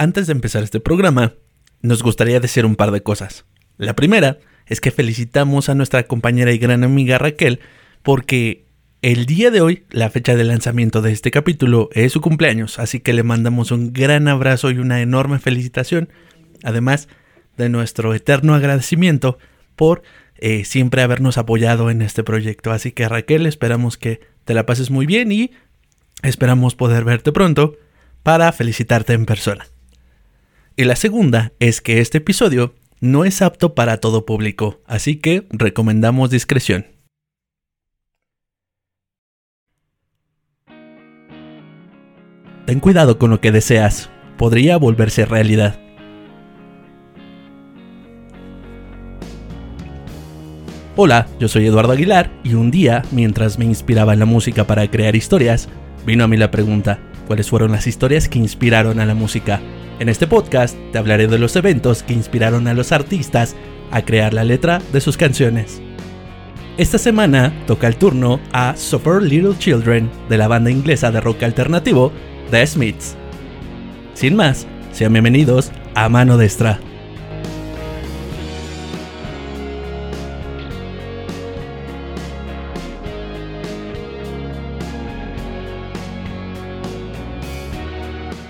Antes de empezar este programa, nos gustaría decir un par de cosas. La primera es que felicitamos a nuestra compañera y gran amiga Raquel porque el día de hoy, la fecha de lanzamiento de este capítulo, es su cumpleaños, así que le mandamos un gran abrazo y una enorme felicitación, además de nuestro eterno agradecimiento por eh, siempre habernos apoyado en este proyecto. Así que Raquel, esperamos que te la pases muy bien y esperamos poder verte pronto para felicitarte en persona. Y la segunda es que este episodio no es apto para todo público, así que recomendamos discreción. Ten cuidado con lo que deseas, podría volverse realidad. Hola, yo soy Eduardo Aguilar y un día, mientras me inspiraba en la música para crear historias, vino a mí la pregunta, ¿cuáles fueron las historias que inspiraron a la música? En este podcast te hablaré de los eventos que inspiraron a los artistas a crear la letra de sus canciones. Esta semana toca el turno a Suffer Little Children de la banda inglesa de rock alternativo The Smiths. Sin más, sean bienvenidos a Mano Destra.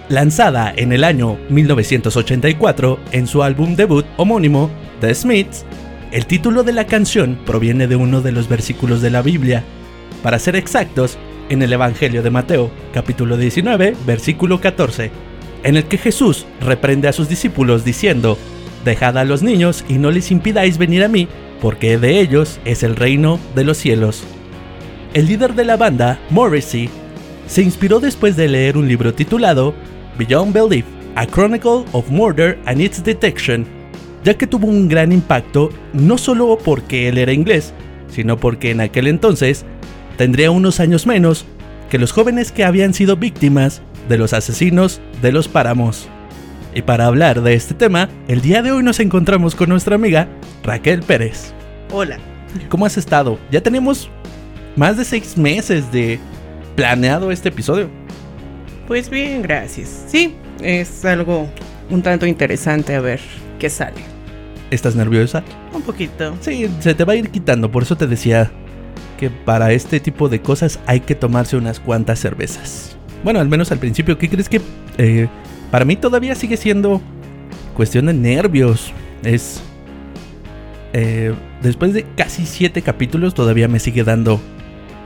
Lanzada en el año 1984 en su álbum debut homónimo, The Smiths, el título de la canción proviene de uno de los versículos de la Biblia. Para ser exactos, en el Evangelio de Mateo, capítulo 19, versículo 14, en el que Jesús reprende a sus discípulos diciendo, Dejad a los niños y no les impidáis venir a mí, porque de ellos es el reino de los cielos. El líder de la banda, Morrissey, se inspiró después de leer un libro titulado Beyond Belief, A Chronicle of Murder and Its Detection, ya que tuvo un gran impacto no solo porque él era inglés, sino porque en aquel entonces tendría unos años menos que los jóvenes que habían sido víctimas de los asesinos de los páramos. Y para hablar de este tema, el día de hoy nos encontramos con nuestra amiga Raquel Pérez. Hola. ¿Cómo has estado? Ya tenemos más de seis meses de planeado este episodio. Pues bien, gracias. Sí, es algo un tanto interesante a ver qué sale. ¿Estás nerviosa? Un poquito. Sí, se te va a ir quitando, por eso te decía que para este tipo de cosas hay que tomarse unas cuantas cervezas. Bueno, al menos al principio, ¿qué crees que eh, para mí todavía sigue siendo cuestión de nervios? Es... Eh, después de casi siete capítulos todavía me sigue dando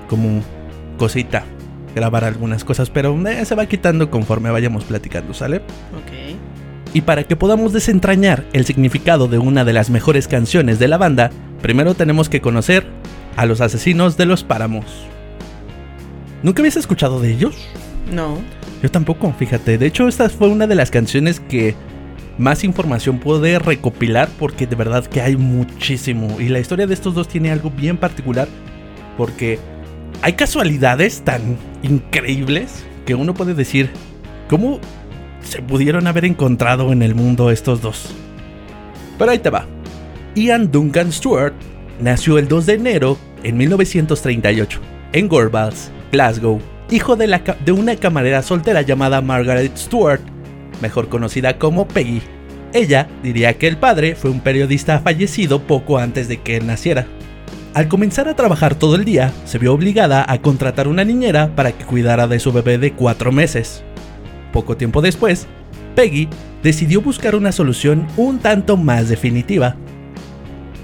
como cosita grabar algunas cosas, pero eh, se va quitando conforme vayamos platicando, ¿sale? Ok. Y para que podamos desentrañar el significado de una de las mejores canciones de la banda, primero tenemos que conocer a los asesinos de los páramos. ¿Nunca habías escuchado de ellos? No. Yo tampoco, fíjate. De hecho, esta fue una de las canciones que más información pude recopilar porque de verdad que hay muchísimo. Y la historia de estos dos tiene algo bien particular porque hay casualidades tan increíbles que uno puede decir, ¿cómo se pudieron haber encontrado en el mundo estos dos? Pero ahí te va. Ian Duncan Stewart nació el 2 de enero en 1938 en Gorbals, Glasgow, hijo de, de una camarera soltera llamada Margaret Stewart, mejor conocida como Peggy. Ella diría que el padre fue un periodista fallecido poco antes de que él naciera. Al comenzar a trabajar todo el día, se vio obligada a contratar una niñera para que cuidara de su bebé de cuatro meses. Poco tiempo después, Peggy decidió buscar una solución un tanto más definitiva.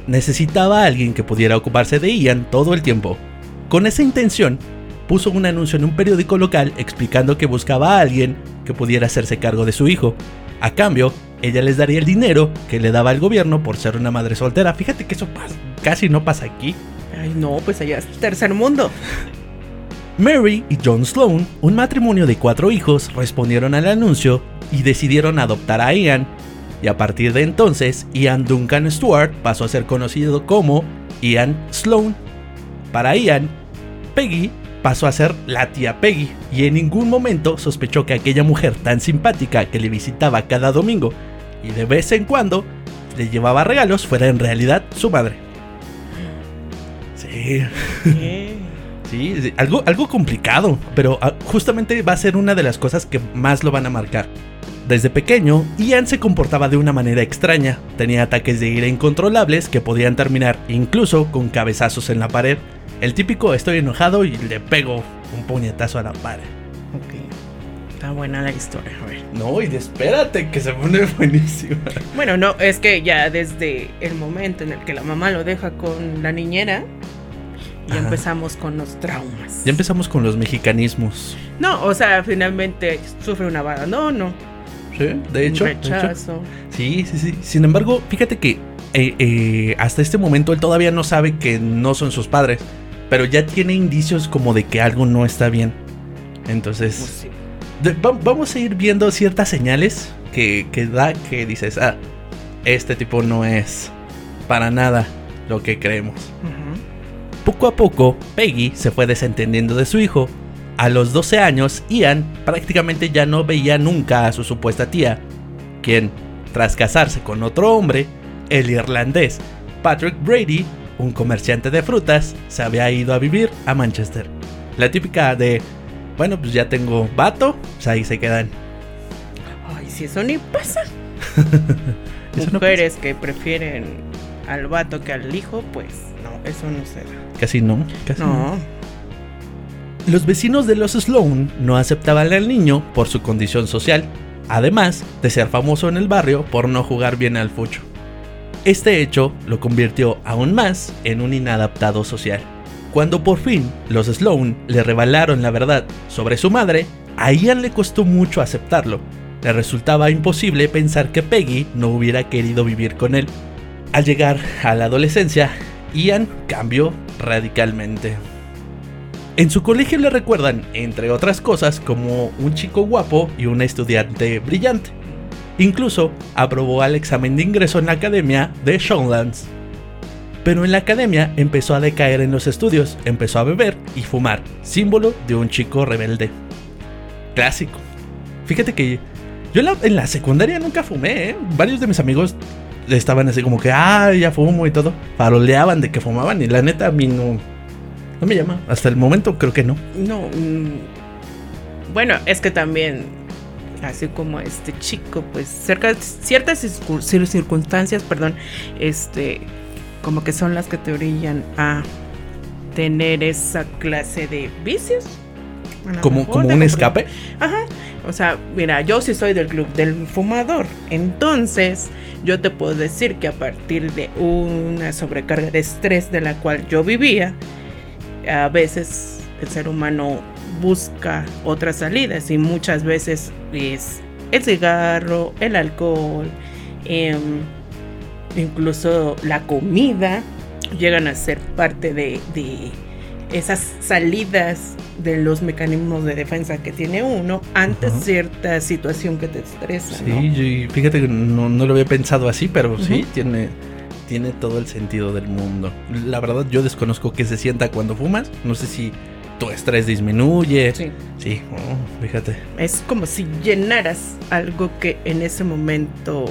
Necesitaba a alguien que pudiera ocuparse de Ian todo el tiempo. Con esa intención, puso un anuncio en un periódico local explicando que buscaba a alguien que pudiera hacerse cargo de su hijo. A cambio, ella les daría el dinero que le daba el gobierno por ser una madre soltera. Fíjate que eso casi no pasa aquí. Ay, no, pues allá es tercer mundo. Mary y John Sloan, un matrimonio de cuatro hijos, respondieron al anuncio y decidieron adoptar a Ian. Y a partir de entonces, Ian Duncan Stewart pasó a ser conocido como Ian Sloan. Para Ian, Peggy pasó a ser la tía Peggy y en ningún momento sospechó que aquella mujer tan simpática que le visitaba cada domingo y de vez en cuando le llevaba regalos fuera en realidad su madre. Sí. sí, algo, algo complicado, pero ah, justamente va a ser una de las cosas que más lo van a marcar. Desde pequeño, Ian se comportaba de una manera extraña. Tenía ataques de ira incontrolables que podían terminar incluso con cabezazos en la pared. El típico estoy enojado y le pego un puñetazo a la pared. Ok. Está buena la historia, a ver. No, y espérate, que se pone buenísima. Bueno, no, es que ya desde el momento en el que la mamá lo deja con la niñera, ya Ajá. empezamos con los traumas. Ya empezamos con los mexicanismos. No, o sea, finalmente sufre un abandono, Sí, de hecho. un de hecho. rechazo. Sí, sí, sí. Sin embargo, fíjate que eh, eh, hasta este momento él todavía no sabe que no son sus padres. Pero ya tiene indicios como de que algo no está bien. Entonces, Pues sí. de- va- vamos a ir viendo ciertas señales que, que da que dices, ah, este tipo no es para nada lo que creemos. Poco a poco, Peggy se fue desentendiendo de su hijo. A los 12 años, Ian prácticamente ya no veía nunca a su supuesta tía, quien, tras casarse con otro hombre, el irlandés Patrick Brady, un comerciante de frutas, se había ido a vivir a Manchester. La típica de, bueno, pues ya tengo vato, pues ahí se quedan. Ay, si eso ni pasa. Eso no Mujeres que prefieren al vato que al hijo, pues no, eso no se da. Casi no, casi no. No. Los vecinos de los Sloan no aceptaban al niño por su condición social, además de ser famoso en el barrio por no jugar bien al fucho. Este hecho lo convirtió aún más en un inadaptado social. Cuando por fin los Sloan le revelaron la verdad sobre su madre, a Ian le costó mucho aceptarlo. Le resultaba imposible pensar que Peggy no hubiera querido vivir con él. Al llegar a la adolescencia, Ian cambió radicalmente. En su colegio le recuerdan, entre otras cosas, como un chico guapo y un estudiante brillante. Incluso aprobó al examen de ingreso en la academia de Shawlands. Pero en la academia empezó a decaer en los estudios, empezó a beber y fumar, símbolo de un chico rebelde. Clásico. Fíjate que yo en la, secundaria nunca fumé, ¿eh? Varios de mis amigos estaban así como que, ah, ya fumo y todo. Faroleaban de que fumaban y la neta a mí no, no me llama. Hasta el momento creo que no. No. mm, Bueno, es que también, así como este chico, pues cerca ciertas circun- cir- circunstancias, perdón, este, como que son las que te orillan a tener esa clase de vicios. Como, mejor como de un escape. Ajá. O sea, mira, yo sí soy del club del fumador. Entonces, yo te puedo decir que a partir de una sobrecarga de estrés de la cual yo vivía, a veces el ser humano busca otras salidas y muchas veces es el cigarro, el alcohol, em, incluso la comida llegan a ser parte de, de esas salidas de los mecanismos de defensa que tiene uno ante cierta situación que te estresa. Sí, ¿no? y fíjate que no, no lo había pensado así, pero sí, tiene, tiene todo el sentido del mundo. La verdad, yo desconozco qué se sienta cuando fumas. No sé si tu estrés disminuye. Sí. Sí, oh, fíjate. Es como si llenaras algo que en ese momento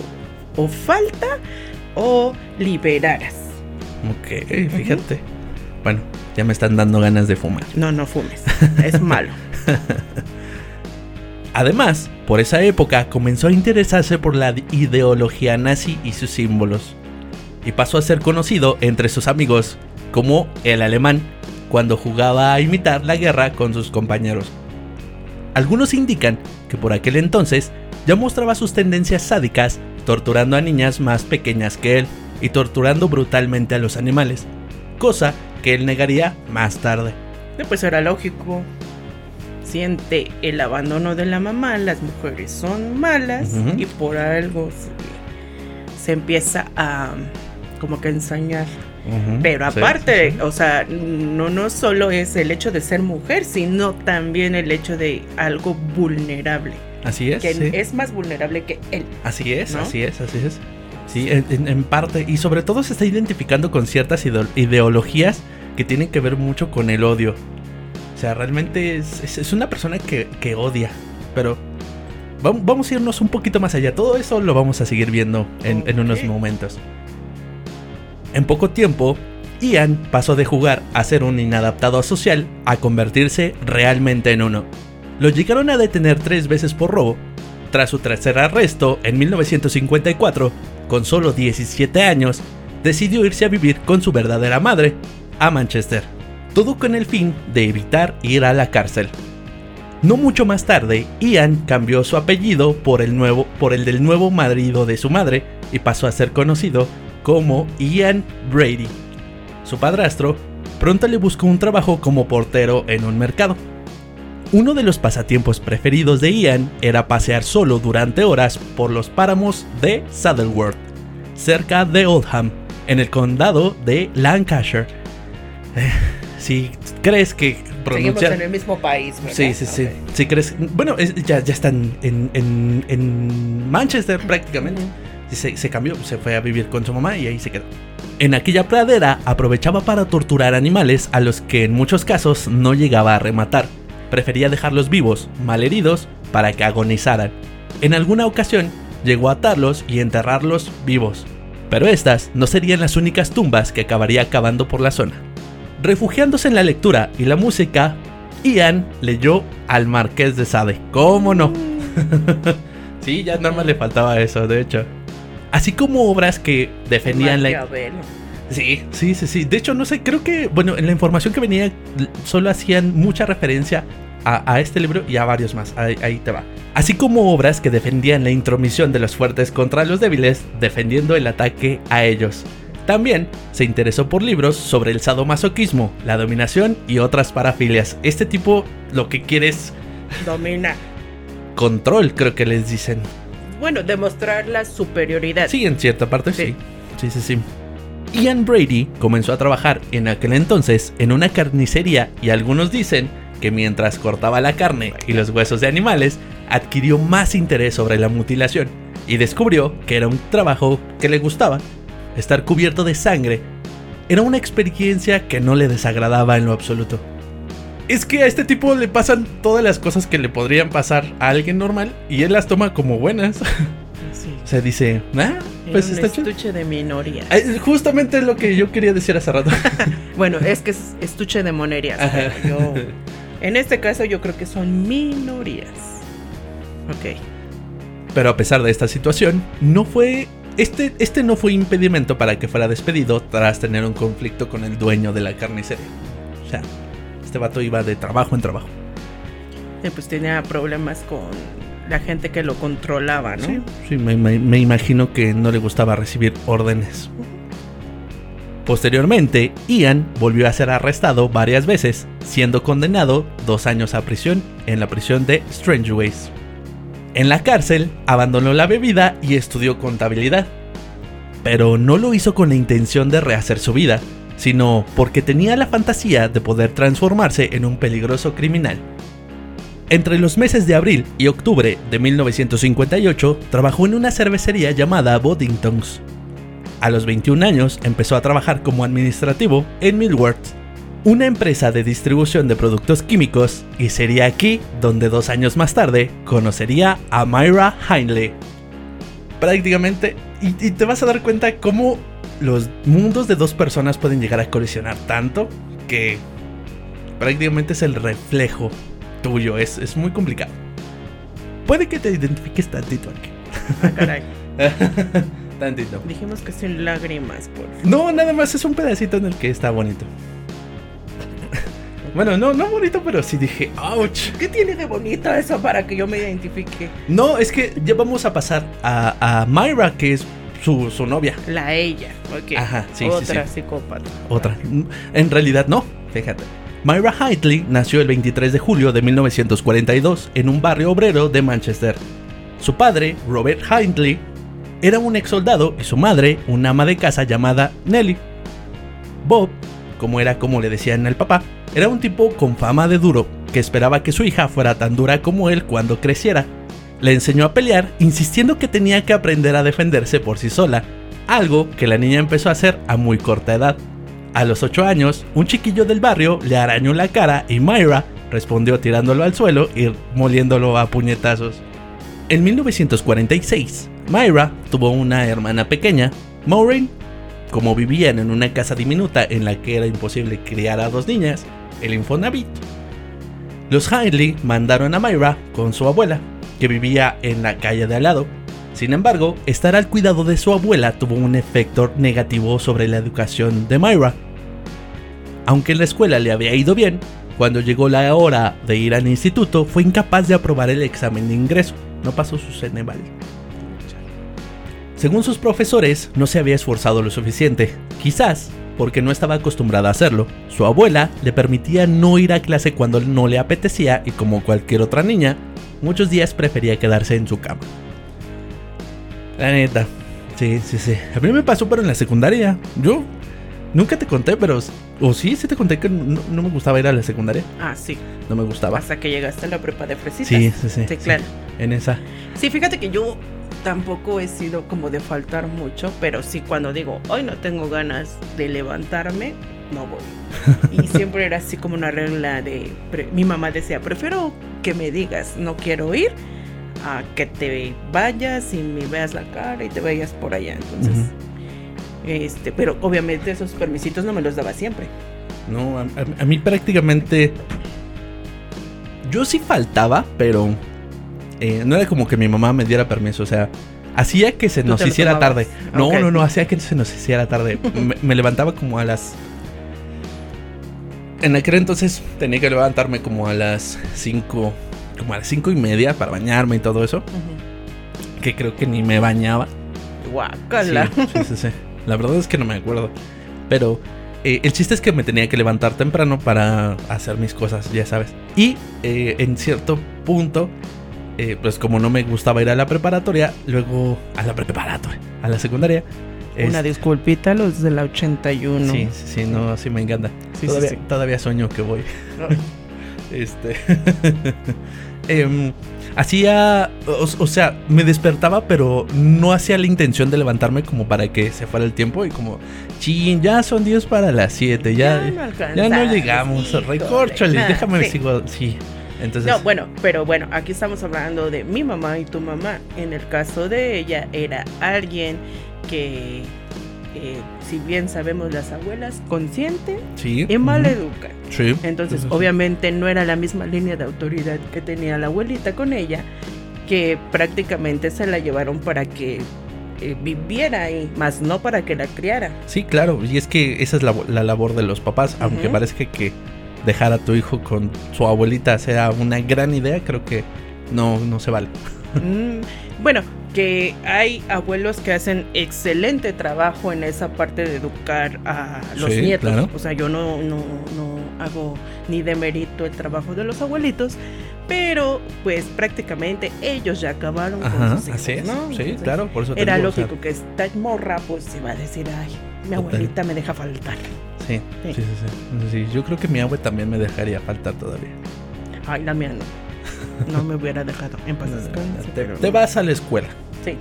o falta o liberaras. Ok, fíjate. Bueno, ya me están dando ganas de fumar. No, no fumes. Es malo. Además, por esa época comenzó a interesarse por la ideología nazi y sus símbolos, y pasó a ser conocido entre sus amigos como el alemán cuando jugaba a imitar la guerra con sus compañeros. Algunos indican que por aquel entonces ya mostraba sus tendencias sádicas, torturando a niñas más pequeñas que él y torturando brutalmente a los animales, cosa que él negaría más tarde. Eh, Pues era lógico. Siente el abandono de la mamá, las mujeres son malas y por algo se, se empieza a como que ensañar. Pero aparte, sí, sí. o sea, no, no solo es el hecho de ser mujer, sino también el hecho de algo vulnerable. Así es. Que es más vulnerable que él. Así es, ¿no? así es, así es. Sí, en, parte. Y sobre todo se está identificando con ciertas ideo- ideologías que tienen que ver mucho con el odio. O sea, realmente es, es- es una persona que, que odia. Pero vam- vamos a irnos un poquito más allá. Todo eso lo vamos a seguir viendo en, en unos momentos. En poco tiempo, Ian pasó de jugar a ser un inadaptado social a convertirse realmente en uno. Lo llegaron a detener tres veces por robo. Tras su tercer arresto, en 1954, con solo 17 años, decidió irse a vivir con su verdadera madre, a Manchester, todo con el fin de evitar ir a la cárcel. No mucho más tarde, Ian cambió su apellido por el, nuevo, por el del nuevo marido de su madre y pasó a ser conocido como Ian Brady. Su padrastro pronto le buscó un trabajo como portero en un mercado. Uno de los pasatiempos preferidos de Ian era pasear solo durante horas por los páramos de Saddleworth, cerca de Oldham, en el condado de Lancashire. Eh, si crees que Seguimos en el mismo país, ¿verdad? Sí, sí, sí. Si crees... Bueno, ya, ya están en, en, Manchester prácticamente. Se, se cambió, se fue a vivir con su mamá y ahí se quedó. En aquella pradera aprovechaba para torturar animales a los que en muchos casos no llegaba a rematar. Prefería dejarlos vivos, malheridos, para que agonizaran. En alguna ocasión llegó a atarlos y enterrarlos vivos. Pero estas no serían las únicas tumbas que acabaría acabando por la zona. Refugiándose en la lectura y la música, Ian leyó al Marqués de Sade. ¿Cómo no? sí, ya nada más le faltaba eso, de hecho. Así como obras que defendían la... Sí, sí, sí, sí. De hecho, no sé, creo que, bueno, en la información que venía solo hacían mucha referencia a, este libro y a varios más. ahí, te va. Así como obras que defendían la intromisión de los fuertes contra los débiles, defendiendo el ataque a ellos. También se interesó por libros sobre el sadomasoquismo, la dominación y otras parafilias. Este tipo lo que quiere es... Domina. Control, creo que les dicen. Bueno, demostrar la superioridad. Sí, en cierta parte sí. Sí, sí, sí. Ian Brady comenzó a trabajar en aquel entonces en una carnicería y algunos dicen que mientras cortaba la carne y los huesos de animales, adquirió más interés sobre la mutilación y descubrió que era un trabajo que le gustaba estar cubierto de sangre, era una experiencia que no le desagradaba en lo absoluto. Es que a este tipo le pasan todas las cosas que le podrían pasar a alguien normal y él las toma como buenas. O sea, dice, ah, pues está estuche de minoría. Justamente lo que yo quería decir hace rato. bueno, es que es estuche de monerías. en este caso yo creo que son minorías. Ok. Pero a pesar de esta situación, no fue este, este no fue impedimento para que fuera despedido tras tener un conflicto con el dueño de la carnicería. O sea, este vato iba de trabajo en trabajo. Pues tenía problemas con la gente que lo controlaba, ¿no? Sí, sí me, me imagino que no le gustaba recibir órdenes. Posteriormente, Ian volvió a ser arrestado varias veces, siendo condenado dos años a prisión en la prisión de Strangeways. En la cárcel, abandonó la bebida y estudió contabilidad. Pero no lo hizo con la intención de rehacer su vida, sino porque tenía la fantasía de poder transformarse en un peligroso criminal. Entre los meses de abril y octubre de 1958, trabajó en una cervecería llamada Boddingtons. A los 21 años empezó a trabajar como administrativo en Millworth, una empresa de distribución de productos químicos, y sería aquí donde dos años más tarde conocería a Myra Hindley. Prácticamente, y, te vas a dar cuenta cómo los mundos de dos personas pueden llegar a colisionar tanto que prácticamente es el reflejo tuyo, es, es muy complicado. Puede que te identifiques tantito aquí. Ah, caray. tantito. Dijimos que sin lágrimas, por No, nada más es un pedacito en el que está bonito. Bueno, no, no bonito, pero sí dije, ouch. ¿Qué tiene de bonito eso para que yo me identifique? No, es que ya vamos a pasar a, a Myra, que es su, novia. La ella, ok. Ajá, sí, Otra sí, psicópata. Otra. En realidad no, fíjate. Myra Hightley nació el 23 de julio de 1942 en un barrio obrero de Manchester. Su padre, Robert Hightley, era un ex soldado y su madre, una ama de casa llamada Nelly. Bob, como era como le decían al papá, era un tipo con fama de duro, que esperaba que su hija fuera tan dura como él cuando creciera. Le enseñó a pelear, insistiendo que tenía que aprender a defenderse por sí sola, algo que la niña empezó a hacer a muy corta edad. A los 8 años, un chiquillo del barrio le arañó la cara y Myra respondió tirándolo al suelo y moliéndolo a puñetazos. En 1946, Myra tuvo una hermana pequeña, Maureen. Como vivían en una casa diminuta en la que era imposible criar a dos niñas, el Infonavit. Los Hindley mandaron a Myra con su abuela, que vivía en la calle de al lado. Sin embargo, estar al cuidado de su abuela tuvo un efecto negativo sobre la educación de Myra. Aunque en la escuela le había ido bien, cuando llegó la hora de ir al instituto fue incapaz de aprobar el examen de ingreso. No pasó su Ceneval. Según sus profesores, no se había esforzado lo suficiente. Quizás porque no estaba acostumbrada a hacerlo. Su abuela le permitía no ir a clase cuando no le apetecía y como cualquier otra niña, muchos días prefería quedarse en su cama. La neta. Sí, sí, sí. A mí me pasó pero en la secundaria. Yo nunca te conté, pero... O sí, sí te conté que no, no me gustaba ir a la secundaria. Ah, sí. No me gustaba. Hasta que llegaste a la prepa de fresitas. Sí, sí, sí. Sí, claro. En esa. Sí, fíjate que yo tampoco he sido como de faltar mucho, pero sí cuando digo, hoy no tengo ganas de levantarme, no voy. Y siempre era así como una regla de, mi mamá decía, prefiero que me digas, no quiero ir, a que te vayas y me veas la cara y te vayas por allá. Entonces, este, pero obviamente esos permisitos no me los daba siempre. No, a, mí prácticamente. Yo sí faltaba, pero. eh, no era como que mi mamá me diera permiso, o sea. Hacía que se nos hiciera tomabas. tarde. No, no, no, hacía que se nos hiciera tarde. me, me levantaba como a las. En aquel entonces tenía que levantarme como a las 5. Como a las cinco y media para bañarme y todo eso. Que creo que ni me bañaba. Guácala. Sí, sí, sí, sí. La verdad es que no me acuerdo. Pero eh, el chiste es que me tenía que levantar temprano para hacer mis cosas, ya sabes. Y eh, en cierto punto, eh, pues como no me gustaba ir a la preparatoria, luego a la preparatoria, a la secundaria. Una es- disculpita a los de la 81. Sí, sí, sí, no, así me encanta. Sí, todavía, sí. todavía sueño que voy. No. Este. em, hacía. O, o sea, me despertaba, pero no hacía la intención de levantarme como para que se fuera el tiempo. Y como, chin, ya son 10 para las 7. Ya, no ya, no llegamos. Recórchale, déjame sí. sigo. Sí. Entonces. No, bueno, pero bueno, aquí estamos hablando de mi mamá y tu mamá. En el caso de ella, era alguien que, eh, si bien sabemos las abuelas, consienten sí. y mal. Sí. Entonces, sí, obviamente no era la misma línea de autoridad que tenía la abuelita con ella, que prácticamente se la llevaron para que eh, viviera ahí, más no para que la criara. Sí, claro. Y es que esa es la, la labor de los papás. Aunque parezca que dejar a tu hijo con su abuelita sea una gran idea, creo que no, no se vale. Mm, bueno, que hay abuelos que hacen excelente trabajo en esa parte de educar a los Sí, nietos. claro. O sea, yo no, no, no hago ni demerito el trabajo de los abuelitos, pero pues prácticamente ellos ya acabaron Ajá, con sus hijos, así es. ¿no? Sí, Entonces, claro, por eso te Era digo, o sea, lógico que esta morra pues se va a decir, ay, mi abuelita me deja faltar. Sí, sí, sí, sí. Sí, Yo creo que mi abue también me dejaría faltar todavía. Ay, la mía no. No me hubiera dejado en paz descanse, Te, pero te no. vas a la escuela. Sí.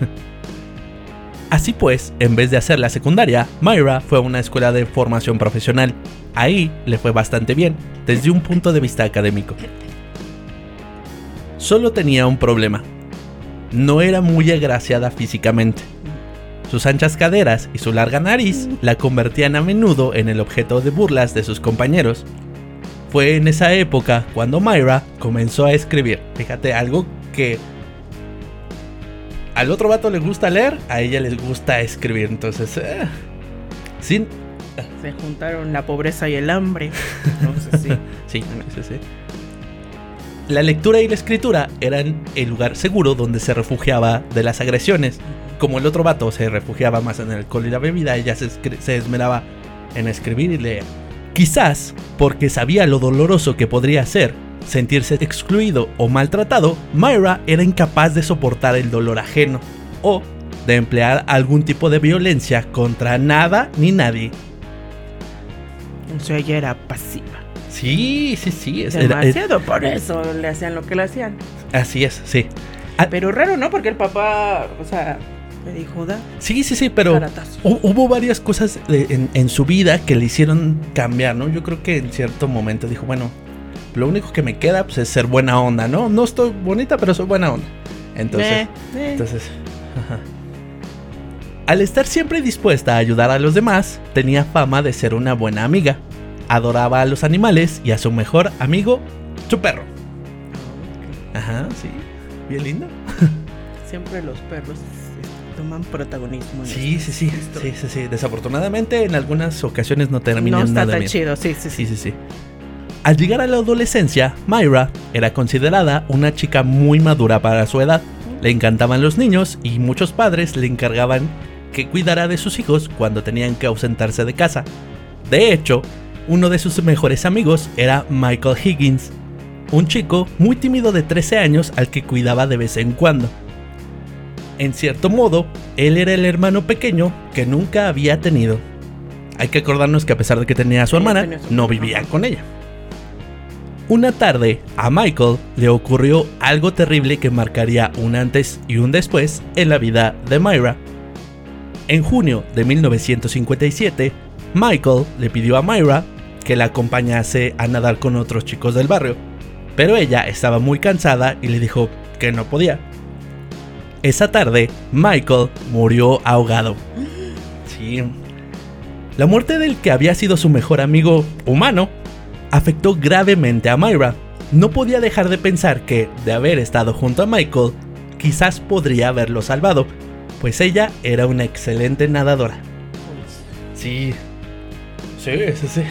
Así pues, en vez de hacer la secundaria, Myra fue a una escuela de formación profesional. Ahí le fue bastante bien, desde un punto de vista académico. Solo tenía un problema. No era muy agraciada físicamente. Sus anchas caderas y su larga nariz la convertían a menudo en el objeto de burlas de sus compañeros. Fue en esa época cuando Myra comenzó a escribir. Fíjate, algo que al otro vato le gusta leer, a ella les gusta escribir. Entonces, eh, sin. Se juntaron la pobreza y el hambre. Entonces, sí. Sí, sí, sí. La lectura y la escritura eran el lugar seguro donde se refugiaba de las agresiones. Como el otro vato se refugiaba más en el alcohol y la bebida, ella se, esmeraba en escribir y leer. Quizás porque sabía lo doloroso que podría ser sentirse excluido o maltratado, Myra era incapaz de soportar el dolor ajeno o de emplear algún tipo de violencia contra nada ni nadie. O sea, ella era pasiva. Sí, sí, sí. es- era- es- Demasiado, por eso le hacían lo que le hacían. así es, sí. Pero raro, ¿no? Porque el papá, o sea, le dijo, da Sí, sí, sí, pero hubo varias cosas de- en, en su vida que le hicieron cambiar, ¿no? Yo creo que en cierto momento dijo, bueno, lo único que me queda pues, es ser buena onda, ¿no? No estoy bonita, pero soy buena onda. Entonces, Eh, eh. entonces, ajá. Al estar siempre dispuesta a ayudar a los demás, tenía fama de ser una buena amiga. Adoraba a los animales y a su mejor amigo, su perro. Ajá, sí. bien lindo. Siempre los perros este, toman protagonismo. en Sí, sí, sí, sí, sí, sí. Desafortunadamente en algunas ocasiones no No terminan está nada tan bien. chido, sí, Sí, sí. sí, sí. Al llegar a la adolescencia, Myra era considerada una chica muy madura para su edad. Le encantaban los niños y muchos padres le encargaban que cuidara de sus hijos cuando tenían que ausentarse de casa. De hecho, uno de sus mejores amigos era Michael Higgins, un chico muy tímido de 13 años al que cuidaba de vez en cuando. En cierto modo, él era el hermano pequeño que nunca había tenido. Hay que acordarnos que a pesar de que tenía a su hermana, no vivía con ella. Una tarde, a Michael le ocurrió algo terrible que marcaría un antes y un después en la vida de Myra. En junio de 1957, Michael le pidió a Myra que la acompañase a nadar con otros chicos del barrio, pero ella estaba muy cansada y le dijo que no podía. Esa tarde, Michael murió ahogado. Sí. La muerte del que había sido su mejor amigo humano afectó gravemente a Myra. No podía dejar de pensar que, de haber estado junto a Michael, quizás podría haberlo salvado, pues ella era una excelente nadadora. Sí. Sí, sí, sí.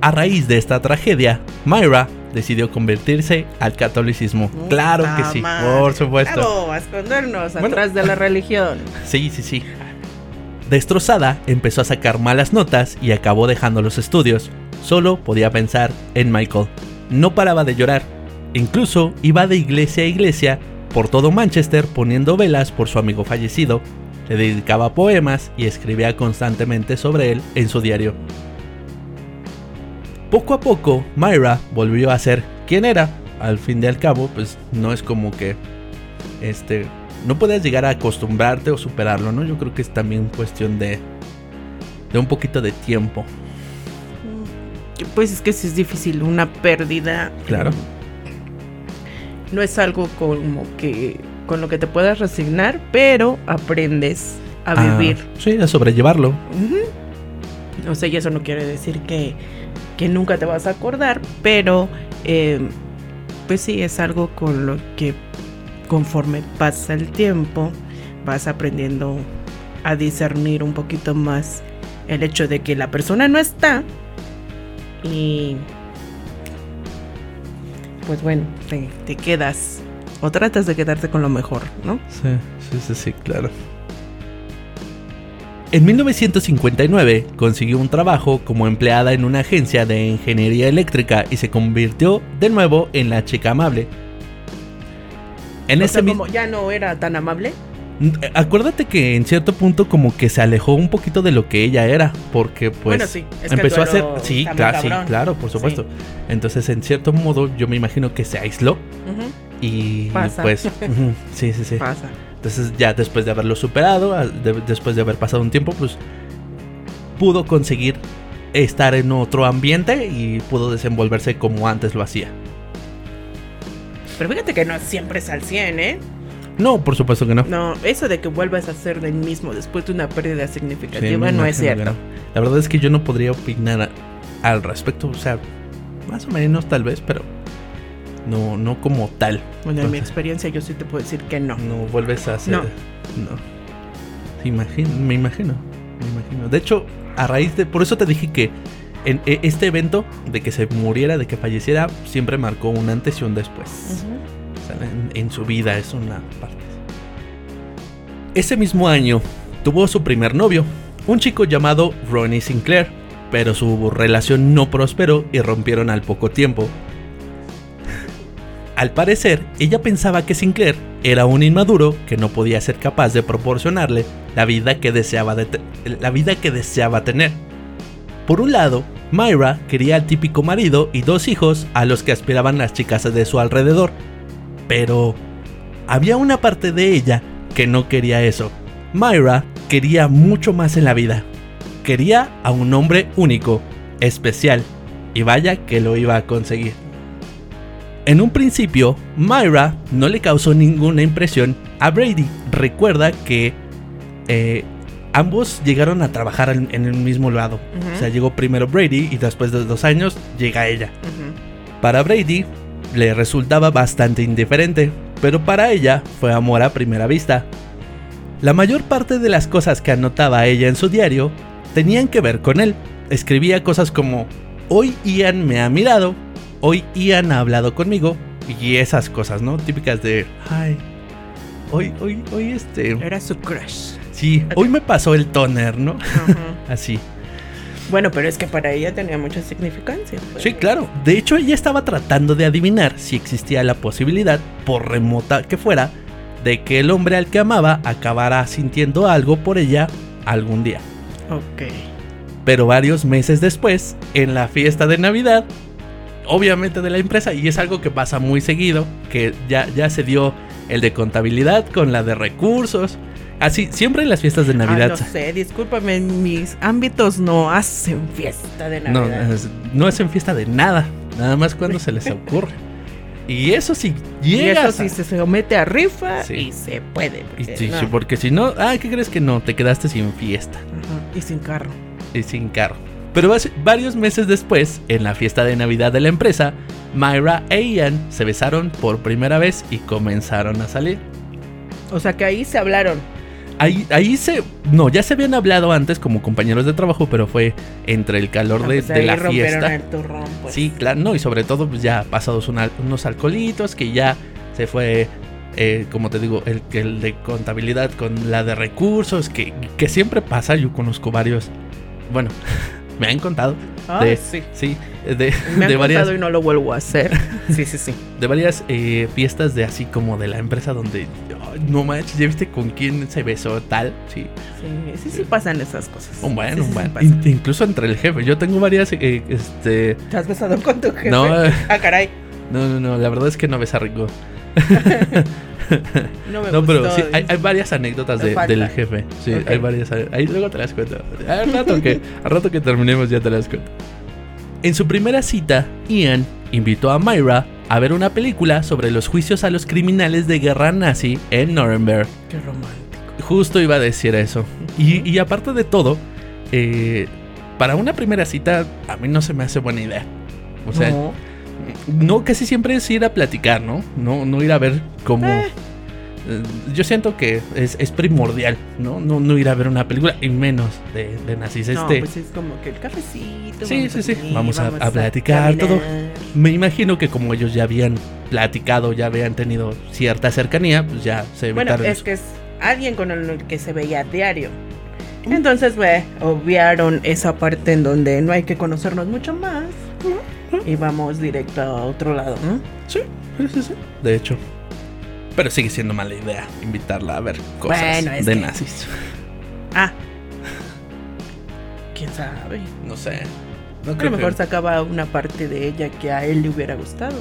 A raíz de esta tragedia, Myra decidió convertirse al catolicismo. claro que sí, madre. por supuesto. Claro, a escondernos Bueno. atrás de la religión. Sí, sí, sí. Destrozada, empezó a sacar malas notas y acabó dejando los estudios. Solo podía pensar en Michael. No paraba de llorar. Incluso iba de iglesia a iglesia por todo Manchester poniendo velas por su amigo fallecido. Le dedicaba poemas y escribía constantemente sobre él en su diario. Poco a poco, Myra volvió a ser quien era. Al fin y al cabo, pues no es como que este no puedes llegar a acostumbrarte o superarlo, ¿no? Yo creo que es también cuestión de de un poquito de tiempo. Pues es que sí es difícil, una pérdida. Claro. No es algo como que con lo que te puedas resignar, pero aprendes a Ah, vivir. sí, a sobrellevarlo. Ujú. O sea, y eso no quiere decir que, que nunca te vas a acordar, pero eh, pues sí, es algo con lo que conforme pasa el tiempo vas aprendiendo a discernir un poquito más el hecho de que la persona no está y pues bueno, te, te quedas o tratas de quedarte con lo mejor, ¿no? Sí, sí, sí, sí, claro. En 1959 consiguió un trabajo como empleada en una agencia de ingeniería eléctrica y se convirtió de nuevo en la chica amable. En O ese sea, mismo ya no era tan amable. Eh, Acuérdate que en cierto punto como que se alejó un poquito de lo que ella era, porque pues Bueno, sí, es que el empezó a hacer, sí, claro, sí, claro, por supuesto. Entonces, en cierto modo, yo me imagino que se aisló y Pasa. pues, sí, sí, sí. Pasa. Entonces, ya después de haberlo superado, de- después de haber pasado un tiempo, pues pudo conseguir estar en otro ambiente y pudo desenvolverse como antes lo hacía. Pero fíjate que no siempre es al 100, ¿eh? No, por supuesto que no. No, eso de que vuelvas a ser del mismo después de una pérdida significativa no es cierto. no. La verdad es que yo no podría opinar a- al respecto, o sea, más o menos tal vez, pero no, no como tal. Bueno, en mi experiencia yo sí te puedo decir que no. No vuelves a hacer. No. No. Sí, imagino, me imagino. Me imagino. De hecho, a raíz de. Por eso te dije que en e- este evento de que se muriera, de que falleciera, siempre marcó un antes y un después. En, su vida es una parte. Ese mismo año tuvo su primer novio, un chico llamado Ronnie Sinclair, pero su relación no prosperó y rompieron al poco tiempo. Al parecer, ella pensaba que Sinclair era un inmaduro que no podía ser capaz de proporcionarle la vida que deseaba, la vida que deseaba tener. Por un lado, Myra quería al típico marido y dos hijos a los que aspiraban las chicas de su alrededor, pero había una parte de ella que no quería eso. Myra quería mucho más en la vida. Quería a un hombre único, especial, y vaya que lo iba a conseguir. En un principio, Myra no le causó ninguna impresión a Brady. Recuerda que eh, ambos llegaron a trabajar en, en el mismo lado. O sea, llegó primero Brady y después de dos años llega ella. Para Brady, le resultaba bastante indiferente, pero para ella fue amor a primera vista. La mayor parte de las cosas que anotaba ella en su diario tenían que ver con él. Escribía cosas como, hoy Ian me ha mirado, hoy Ian ha hablado conmigo, y esas cosas, ¿no? Típicas de, ay, hoy, hoy, hoy este... Era su crush. Sí, hoy me pasó el toner, ¿no? Así. Bueno, pero es que para ella tenía mucha significancia. pues. Sí, claro. De hecho, ella estaba tratando de adivinar si existía la posibilidad, por remota que fuera, de que el hombre al que amaba acabara sintiendo algo por ella algún día. Ok. Pero varios meses después, en la fiesta de Navidad, obviamente de la empresa, y es algo que pasa muy seguido, que ya, ya se dio el de contabilidad con la de recursos. Así, siempre en las fiestas de Ay, Navidad. no sé, discúlpame, en mis ámbitos no hacen fiesta de No, Navidad. es- no es en fiesta de nada, nada más cuando se les ocurre. Y eso sí y llega. eso sí se somete a rifa Sí. y se puede. Y Porque, sí, no. sí, porque si no, ah, ¿qué crees que no? Te quedaste sin fiesta Y sin carro. y sin carro. Pero varios meses después, en la fiesta de Navidad de la empresa, Myra e Ian se besaron por primera vez y comenzaron a salir. O sea que ahí se hablaron. Ahí, ahí se. No, ya se habían hablado antes como compañeros de trabajo, pero fue entre el calor Ah, de, pues la fiesta. el turrón, pues. Sí, claro, no, y sobre todo pues ya pasados una- unos alcoholitos que ya se fue, eh, como te digo, el, el de contabilidad con la de recursos, que, que siempre pasa, yo conozco varios, bueno, me han contado, Ay, de- sí. sí, de, Me han de varias, contado y no lo vuelvo a hacer. sí, sí, sí. de varias eh, fiestas de así como de la empresa donde, ay, no manches, ya viste con quién se besó tal, sí, Sí, sí, sí pasan esas cosas. un bueno, Sí, un bueno. In- incluso entre el jefe, yo tengo varias, eh, este, ¿Te has besado con tu jefe? No, eh. Ah, caray. no, no, no, la verdad es que no besa rico. No me No, pero gustó. sí, hay, hay varias anécdotas de- del jefe. Sí, Ok. hay varias. Ahí luego te las cuento. Al rato, que, al rato que terminemos ya te las cuento. En su primera cita, Ian invitó a Myra a ver una película sobre los juicios a los criminales de guerra nazi en Nuremberg. Qué romántico. Justo iba a decir eso. Y, y aparte de todo, eh, para una primera cita a mí no se me hace buena idea. O sea, No. No, casi siempre es ir a platicar, ¿no? No, no ir a ver cómo. Eh. Eh, Yo siento que es, es primordial, ¿no? ¿no? No ir a ver una película, y menos de, de nazis. No, Este, pues es como que el cafecito. Sí, vamos sí, sí. Vamos a- a platicar, todo. Me imagino que como ellos ya habían platicado, ya habían tenido cierta cercanía, pues ya se Bueno, es eso. que es alguien con el que se veía a diario. Entonces, ve, obviaron esa parte en donde no hay que conocernos mucho más. Y vamos directo a otro lado, ¿no? Sí, sí, sí, sí. De hecho. Pero sigue siendo mala idea invitarla a ver cosas Bueno, de que- nazis. Ah. ¿Quién sabe? No sé. No A lo mejor que- sacaba una parte de ella que a él le hubiera gustado.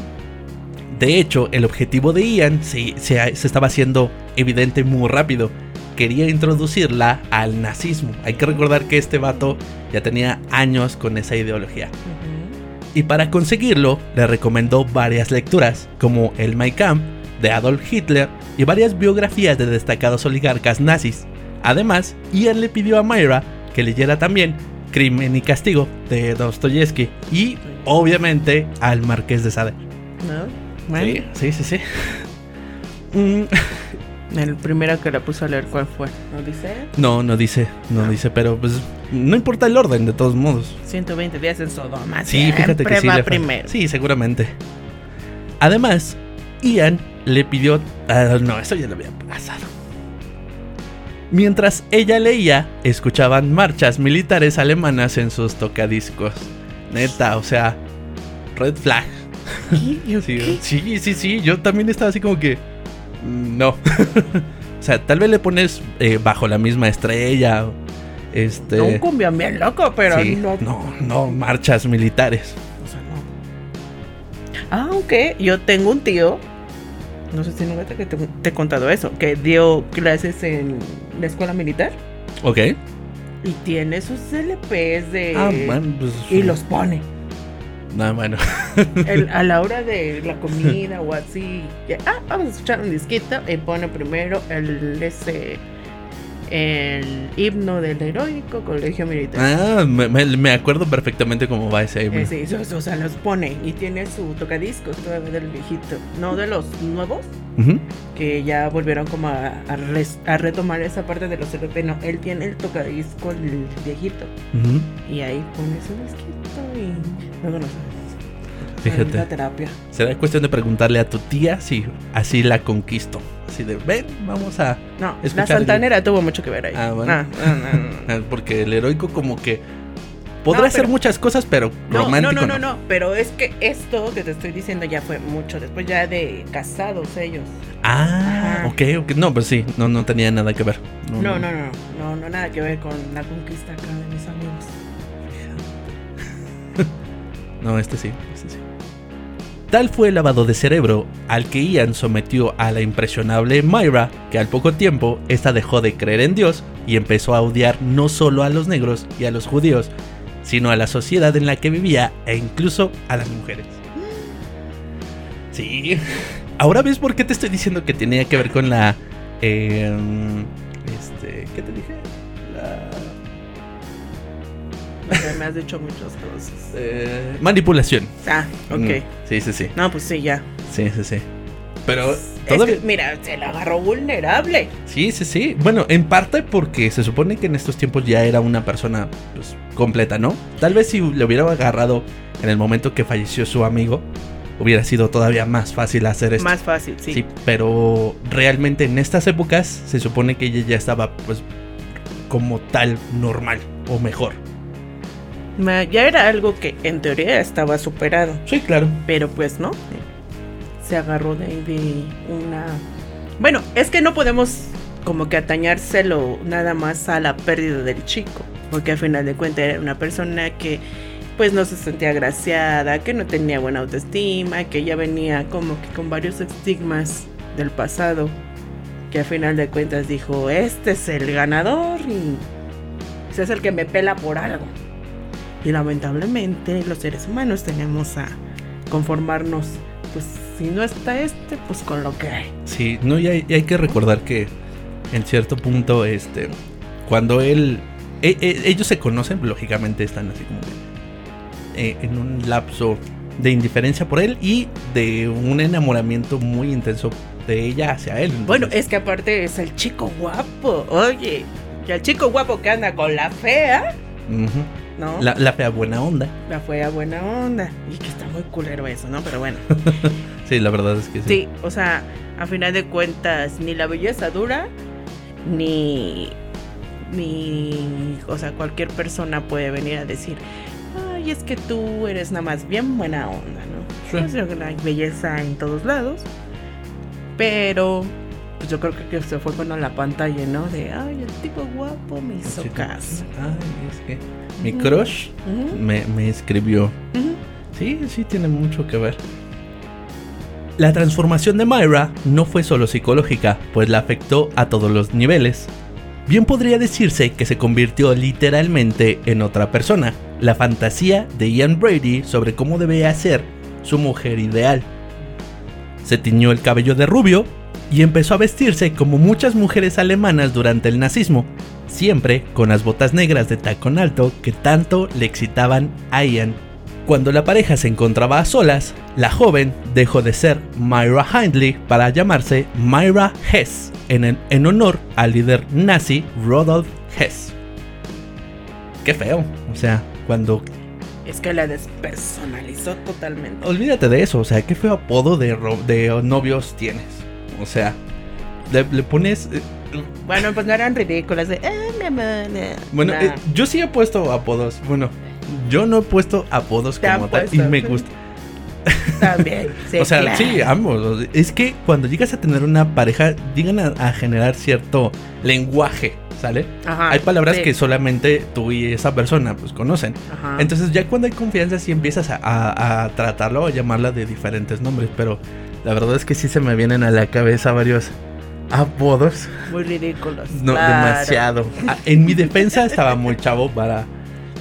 De hecho, el objetivo de Ian se, se- se estaba haciendo evidente muy rápido. Quería introducirla al nazismo. Hay que recordar que este vato ya tenía años con esa ideología. Y para conseguirlo, le recomendó varias lecturas, como el Mein Kampf de Adolf Hitler y varias biografías de destacados oligarcas nazis. Además, Ian le pidió a Myra que leyera también Crimen y Castigo de Dostoyevsky y, obviamente, al Marqués de Sade. ¿No? Sí, sí, sí, sí. El primero que la puso a leer, ¿cuál fue? ¿No dice? no, no dice, no dice, pero pues no importa el orden de todos modos. 120 días en Sodoma. Sí, fíjate que sí. va le fue- primero. Sí, seguramente. Además, Ian le pidió. ah, no, eso ya lo había pasado. Mientras ella leía, escuchaban marchas militares alemanas en sus tocadiscos. Neta, o sea, red flag. Sí, sí, sí, yo también estaba así como que. No. o sea, tal vez le pones eh, bajo la misma estrella. Este. No, un cumbión bien loco, pero sí, no, no, no, marchas militares. O sea, no. Aunque yo tengo un tío, no sé si nunca te, te, te he contado eso, que dio clases en la escuela militar Ok. y tiene sus LPs de... Ah, bueno, pues. y los pone. No, bueno. El- a la hora de la comida o así, ya, ah, vamos a escuchar un disquito y pone primero el ese el himno del heroico colegio militar. Ah, me, me- acuerdo perfectamente cómo va ese himno. Eh, sí, o sea, los pone y tiene su tocadiscos todavía del viejito. No de los nuevos, que ya volvieron como a, a res- a retomar esa parte de los LP. No, él tiene el tocadiscos del viejito. Y ahí pone su disquito y. Luego no. Fíjate. La terapia. Será cuestión de preguntarle a tu tía si así la conquisto. Así de, ven, vamos a... No, la Santanera tuvo mucho que ver ahí. Ah, bueno. Ah, Porque el heroico como que podrá hacer muchas cosas, pero No, romántico no, no, no, no, pero es que esto que te estoy diciendo ya fue mucho después ya de casados ellos. Ah, Ajá. ok, ok. No, pues sí, no, no tenía nada que ver. No, no, no, no, no, no, nada que ver con la conquista acá de mis amigos. No, este sí, este sí. Tal fue el lavado de cerebro al que Ian sometió a la impresionable Myra, que al poco tiempo esta dejó de creer en Dios y empezó a odiar no solo a los negros y a los judíos, sino a la sociedad en la que vivía e incluso a las mujeres. Sí. Ahora ves por qué te estoy diciendo que tenía que ver con la... eh, este... ¿Qué te dije? Porque me has dicho muchas cosas. eh, manipulación. Ah, ok. Mm, Sí, sí, sí. No, pues sí, ya. Sí, sí, sí. Pero Es todavía... que, mira, se la agarró vulnerable. Sí, sí, sí. Bueno, en parte porque se supone que en estos tiempos ya era una persona pues, completa, ¿no? Tal vez si le hubiera agarrado en el momento que falleció su amigo, hubiera sido todavía más fácil hacer esto. Más fácil, sí. Sí, pero realmente en estas épocas se supone que ella ya estaba pues como tal normal o mejor. Ya era algo que en teoría estaba superado. Sí, claro. Pero pues no. Se agarró de, de una. Bueno, es que no podemos como que atañárselo nada más a la pérdida del chico. Porque al final de cuentas era una persona que pues no se sentía agraciada, que no tenía buena autoestima, que ya venía como que con varios estigmas del pasado. Que al final de cuentas dijo, este es el ganador y ese es el que me pela por algo. Y lamentablemente los seres humanos tenemos a conformarnos, pues si no está este, pues con lo que hay. Sí, no, y hay, y hay que recordar que en cierto punto, este, cuando él, e- e- ellos se conocen, lógicamente están así como eh, en un lapso de indiferencia por él y de un enamoramiento muy intenso de ella hacia él. Bueno, es que aparte es el chico guapo, oye, que el chico guapo que anda con la fea, ujú. ¿No? la, la fea buena onda. La fea buena onda. Y que está muy culero eso, ¿no? Pero bueno. Sí, la verdad es que sí. Sí, o sea, a final de cuentas, ni la belleza dura, ni. Ni. O sea, cualquier persona puede venir a decir. Ay, es que tú eres nada más bien buena onda, ¿no? Sí. Yo creo que hay belleza en todos lados. Pero. Pues yo creo que, se fue con la pantalla, ¿no? De. Ay, el tipo guapo me hizo caso. Ay, es que mi crush me, me escribió. Sí, sí, tiene mucho que ver. La transformación de Myra no fue solo psicológica, pues la afectó a todos los niveles. Bien podría decirse que se convirtió literalmente en otra persona, la fantasía de Ian Brady sobre cómo debía ser su mujer ideal. Se tiñó el cabello de rubio y empezó a vestirse como muchas mujeres alemanas durante el nazismo, siempre con las botas negras de tacón alto que tanto le excitaban a Ian. Cuando la pareja se encontraba a solas, la joven dejó de ser Myra Hindley para llamarse Myra Hess, en, el- en honor al líder nazi Rudolf Hess. Qué feo, o sea, cuando... Es que la despersonalizó totalmente. Olvídate de eso, o sea, qué feo apodo de novios tienes. O sea, le, le pones... eh, Bueno, pues no eran ridículas de. "Ah, mi amor, no". Bueno, Nah. eh, yo sí he puesto apodos. Bueno, yo no he puesto apodos Te como tal y me gusta. También. sí, o sea, claro. sí, ambos. Es que cuando llegas a tener una pareja, llegan a, a generar cierto lenguaje, ¿sale? Ajá, hay palabras sí. que solamente tú y esa persona pues conocen. Ajá. Entonces ya cuando hay confianza sí empiezas a, a, a tratarlo o a llamarla de diferentes nombres. Pero la verdad es que sí se me vienen a la cabeza varios apodos. Muy ridículos. No, claro. demasiado. Ah, En mi defensa estaba muy chavo para,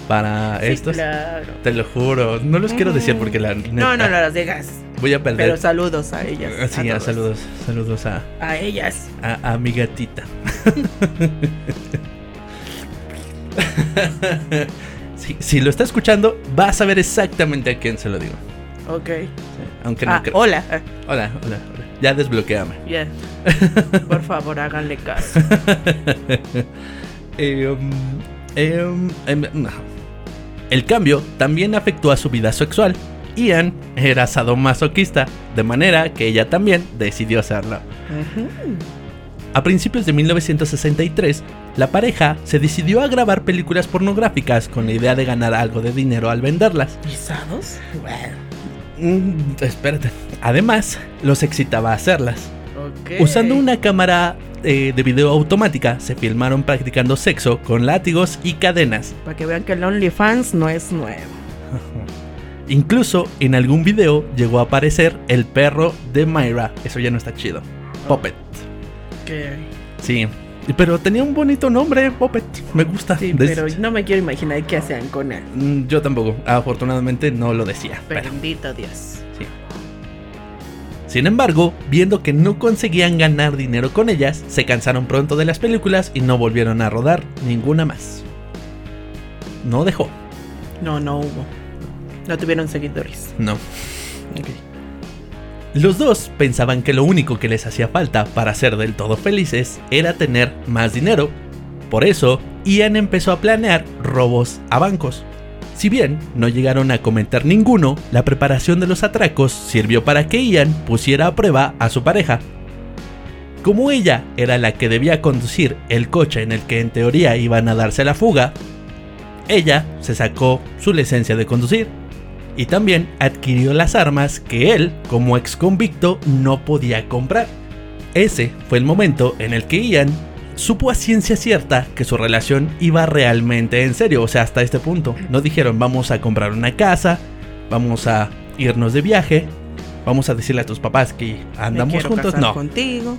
para Sí, estos. claro. Te lo juro. No los quiero decir porque la No, no, no los digas. Voy a perder. Pero saludos a ellas. Sí, a saludos. Saludos a. A ellas. A, a mi gatita. si, si, lo está escuchando, va a saber exactamente a quién se lo digo. Ok. aunque no ah, Hola. Hola, hola, hola. Ya desbloqueame. Yeah. Por favor, háganle caso. eh, um, eh, um, el cambio también afectó a su vida sexual. Ian era sadomasoquista, de manera que ella también decidió hacerlo. A principios de 1963, la pareja se decidió a grabar películas pornográficas con la idea de ganar algo de dinero al venderlas. ¿Pisados? Mm, espérate. Además, los excitaba a hacerlas. Usando una cámara eh, de video automática, se filmaron practicando sexo con látigos y cadenas. Para que vean que el OnlyFans no es nuevo. Incluso en algún video llegó a aparecer el perro de Myra. Eso ya no está chido. Puppet. ¿Qué? Sí. Pero tenía un bonito nombre, Puppet. Me gusta. Sí, pero no me quiero imaginar qué hacían con él. Mm, yo tampoco. Afortunadamente no lo decía. Bendito Dios. Sí. Sin embargo, viendo que no conseguían ganar dinero con ellas, se cansaron pronto de las películas y no volvieron a rodar ninguna más. No dejó. No, no hubo. No tuvieron seguidores. No. Los dos pensaban que lo único que les hacía falta para ser del todo felices era tener más dinero. Por eso, Ian empezó a planear robos a bancos. Si bien no llegaron a cometer ninguno, la preparación de los atracos sirvió para que Ian pusiera a prueba a su pareja. Como ella era la que debía conducir el coche en el que en teoría iban a darse la fuga, ella se sacó su licencia de conducir y también adquirió las armas que él, como ex convicto, no podía comprar. Ese fue el momento en el que Ian supo a ciencia cierta que su relación iba realmente en serio, o sea, hasta este punto. No dijeron vamos a comprar una casa, vamos a irnos de viaje, vamos a decirle a tus papás que andamos juntos. no. contigo.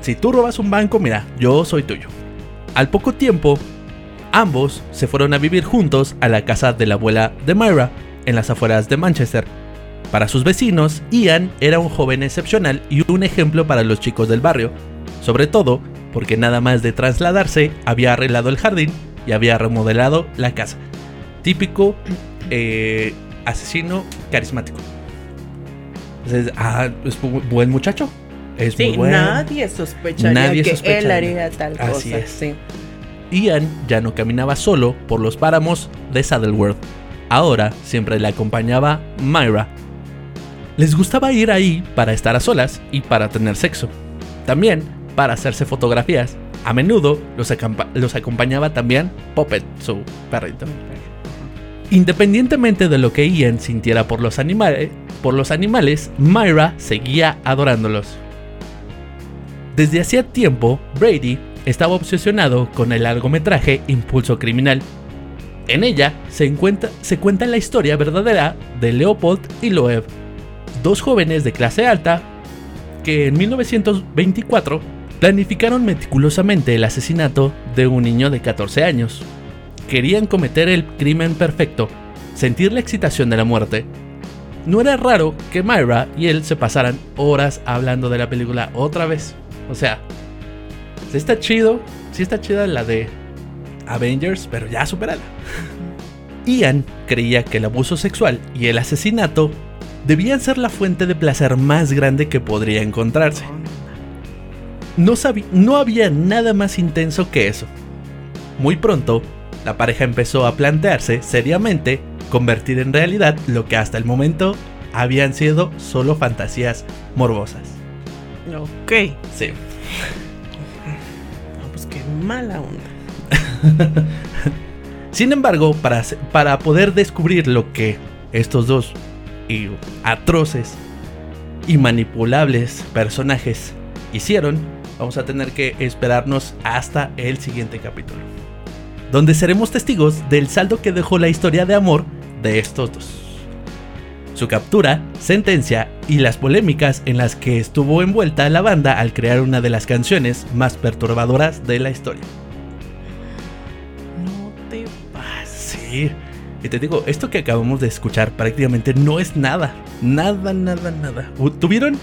Si tú robas un banco, mira, yo soy tuyo. Al poco tiempo, ambos se fueron a vivir juntos a la casa de la abuela de Myra, en las afueras de Manchester. Para sus vecinos, Ian era un joven excepcional y un ejemplo para los chicos del barrio, sobre todo porque nada más de trasladarse había arreglado el jardín y había remodelado la casa. Típico eh, asesino carismático. ah, es buen muchacho. Es muy bueno. nadie sospecharía que él haría tal cosa. Así es. Ian ya no caminaba solo por los páramos de Saddleworth Ahora siempre le acompañaba Myra. Les gustaba ir ahí para estar a solas y para tener sexo. También para hacerse fotografías. A menudo los, acompañaba también Puppet, su perrito. Independientemente de lo que Ian sintiera por los, animales, por los animales, Myra seguía adorándolos. Desde hacía tiempo, Brady estaba obsesionado con el largometraje Impulso Criminal, en ella se, se cuenta la historia verdadera de Leopold y Loeb, dos jóvenes de clase alta que en 1924 planificaron meticulosamente el asesinato de un niño de 14 años. Querían cometer el crimen perfecto, sentir la excitación de la muerte. No era raro que Myra y él se pasaran horas hablando de la película otra vez. O sea, si está chido, si está chida la de Avengers, pero ya superada. Ian creía que el abuso sexual y el asesinato debían ser la fuente de placer más grande que podría encontrarse. No, no había nada más intenso que eso. Muy pronto, la pareja empezó a plantearse seriamente convertir en realidad lo que hasta el momento habían sido solo fantasías morbosas. Ok. Sí. pues qué mala onda. Sin embargo, para, para poder descubrir lo que estos dos atroces y manipulables personajes hicieron, vamos a tener que esperarnos hasta el siguiente capítulo, donde seremos testigos del saldo que dejó la historia de amor de estos dos. Su captura, sentencia y las polémicas en las que estuvo envuelta la banda al crear una de las canciones más perturbadoras de la historia. Y te digo, esto que acabamos de escuchar prácticamente no es nada. Nada, nada, nada. Tuvieron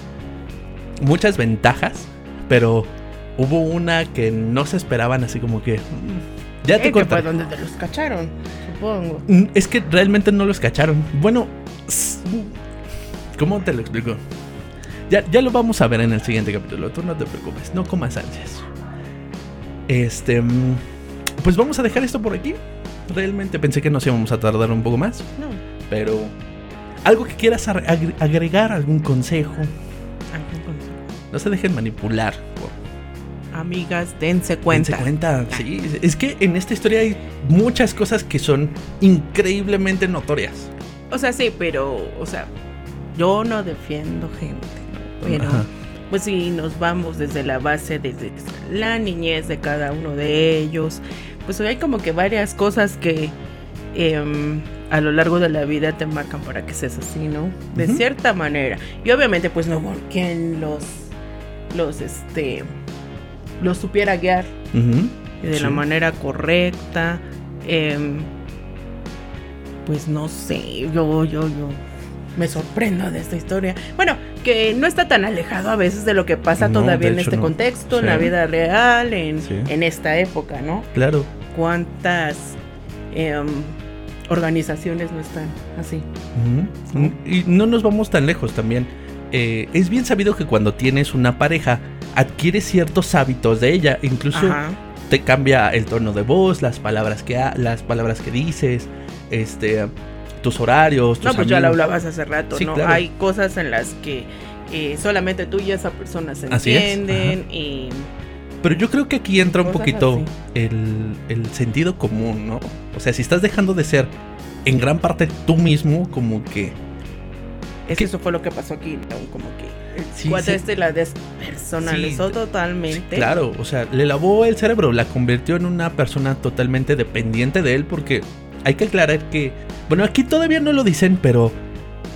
muchas ventajas, pero hubo una que no se esperaban, así como que. mm, Ya Eh, te fue contaré. donde te los cacharon, supongo. Mm, Es que realmente no los cacharon. Bueno, ¿cómo te lo explico? Ya, ya lo vamos a ver en el siguiente capítulo. Tú no te preocupes, no comas ansias. Este. mm, Pues vamos a dejar esto por aquí. Realmente pensé que nos íbamos a tardar un poco más. No, Pero. ¿Algo que quieras ar- agre- agregar? ¿Algún consejo? algún consejo. No se dejen manipular. Por, Amigas, dense cuenta. Dense cuenta. Sí, es que en esta historia hay muchas cosas que son increíblemente notorias. O sea, sí, pero, o sea, yo no defiendo gente, ¿no? Pero, Ajá. pues si nos vamos desde la base, desde la niñez de cada uno de ellos, pues hay como que varias cosas que em, a lo largo de la vida te marcan para que seas así, ¿no? De cierta manera. Y obviamente, pues no quien los, los, este, los supiera guiar Ujú. de Sí. la manera correcta. em, pues no sé, yo, yo, yo me sorprendo de esta historia. Bueno, que no está tan alejado a veces de lo que pasa No, todavía en hecho este no. contexto, en la vida real, en, Sí. en esta época, ¿no? Claro. ¿Cuántas em, organizaciones no están así? Y no nos vamos tan lejos también. Eh, es bien sabido que cuando tienes una pareja, adquieres ciertos hábitos de ella. Incluso Ajá. te cambia el tono de voz, las palabras que, ha- las palabras que dices, este, tus horarios. Tus No, pues ya lo hablabas hace rato, Sí, ¿no? claro. Hay cosas en las que eh, solamente tú y esa persona se entienden y Pero yo creo que aquí entra un poquito el, el sentido común, ¿no? O sea, si estás dejando de ser en gran parte tú mismo, como que... Es que eso fue lo que pasó aquí, ¿no? Como que el Sí, cuate sí. este la despersonalizó Sí, totalmente. Claro, o sea, le lavó el cerebro, la convirtió en una persona totalmente dependiente de él porque hay que aclarar que, bueno, aquí todavía no lo dicen, pero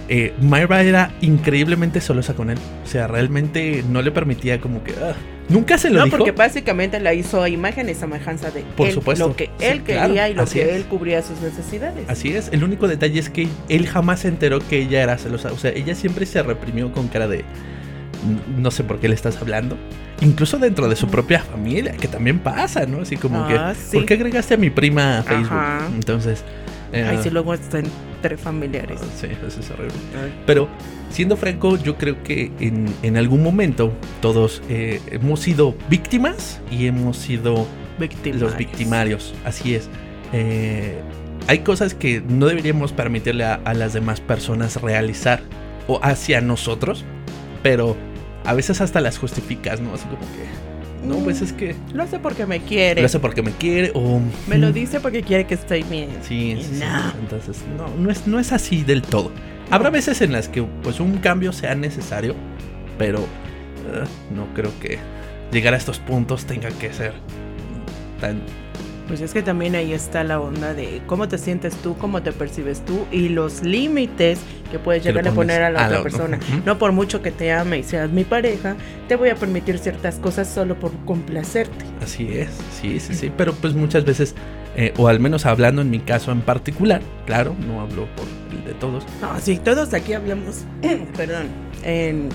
eh, Myra era increíblemente celosa con él. O sea, realmente no le permitía como que... ah, nunca se lo No, dijo. porque básicamente la hizo a imagen y semejanza de Por él, supuesto. lo que Sí, él claro, quería y lo que es. él cubría sus necesidades. Así es, el único detalle es que él jamás se enteró que ella era celosa. O sea, ella siempre se reprimió con cara de... "N- No sé por qué le estás hablando. Incluso dentro de su propia familia, que también pasa, ¿no? Así como que... Ah, sí. ¿Por qué agregaste a mi prima a Facebook? Ajá. Entonces... eh, Ay, sí, luego está entre familiares. Sí, eso es horrible. Pero, siendo franco, yo creo que en, en algún momento todos eh, hemos sido víctimas y hemos sido Victimarios. los victimarios. Así es. Eh, hay cosas que no deberíamos permitirle a, a las demás personas realizar o hacia nosotros, pero a veces hasta las justificas, ¿no? Así como que, no, pues es que Lo hace porque me quiere. lo hace porque me quiere o... Me lo mm, dice porque quiere que esté bien. Sí, sí, sí. Entonces, no, no es, no es así del todo. Habrá veces en las que pues un cambio sea necesario, pero eh, no creo que llegar a estos puntos tenga que ser tan... Pues es que también ahí está la onda de cómo te sientes tú, cómo te percibes tú y los límites que puedes llegar a poner a la a otra la- persona. No por mucho que te ame y seas mi pareja, te voy a permitir ciertas cosas solo por complacerte. Así es, sí, sí, sí. Pero pues muchas veces, eh, o al menos hablando en mi caso en particular, claro, no hablo por el de todos. No, sí, todos aquí hablamos, perdón, en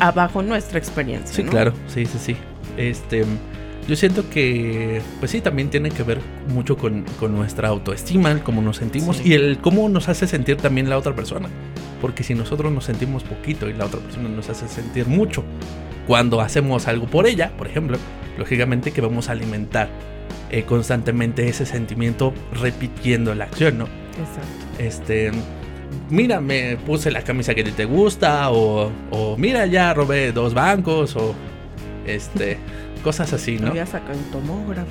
abajo nuestra experiencia. Sí, ¿no? claro, sí, sí, sí. Este, yo siento que, pues sí, también tiene que ver mucho con, con nuestra autoestima, el cómo nos sentimos Sí. y el cómo nos hace sentir también la otra persona. Porque si nosotros nos sentimos poquito y la otra persona nos hace sentir mucho, cuando hacemos algo por ella, por ejemplo, lógicamente que vamos a alimentar eh, constantemente ese sentimiento repitiendo la acción, ¿no? Exacto. este mira me puse la camisa que te gusta o, o mira ya robé dos bancos o este cosas así no Voy a sacar un tomógrafo.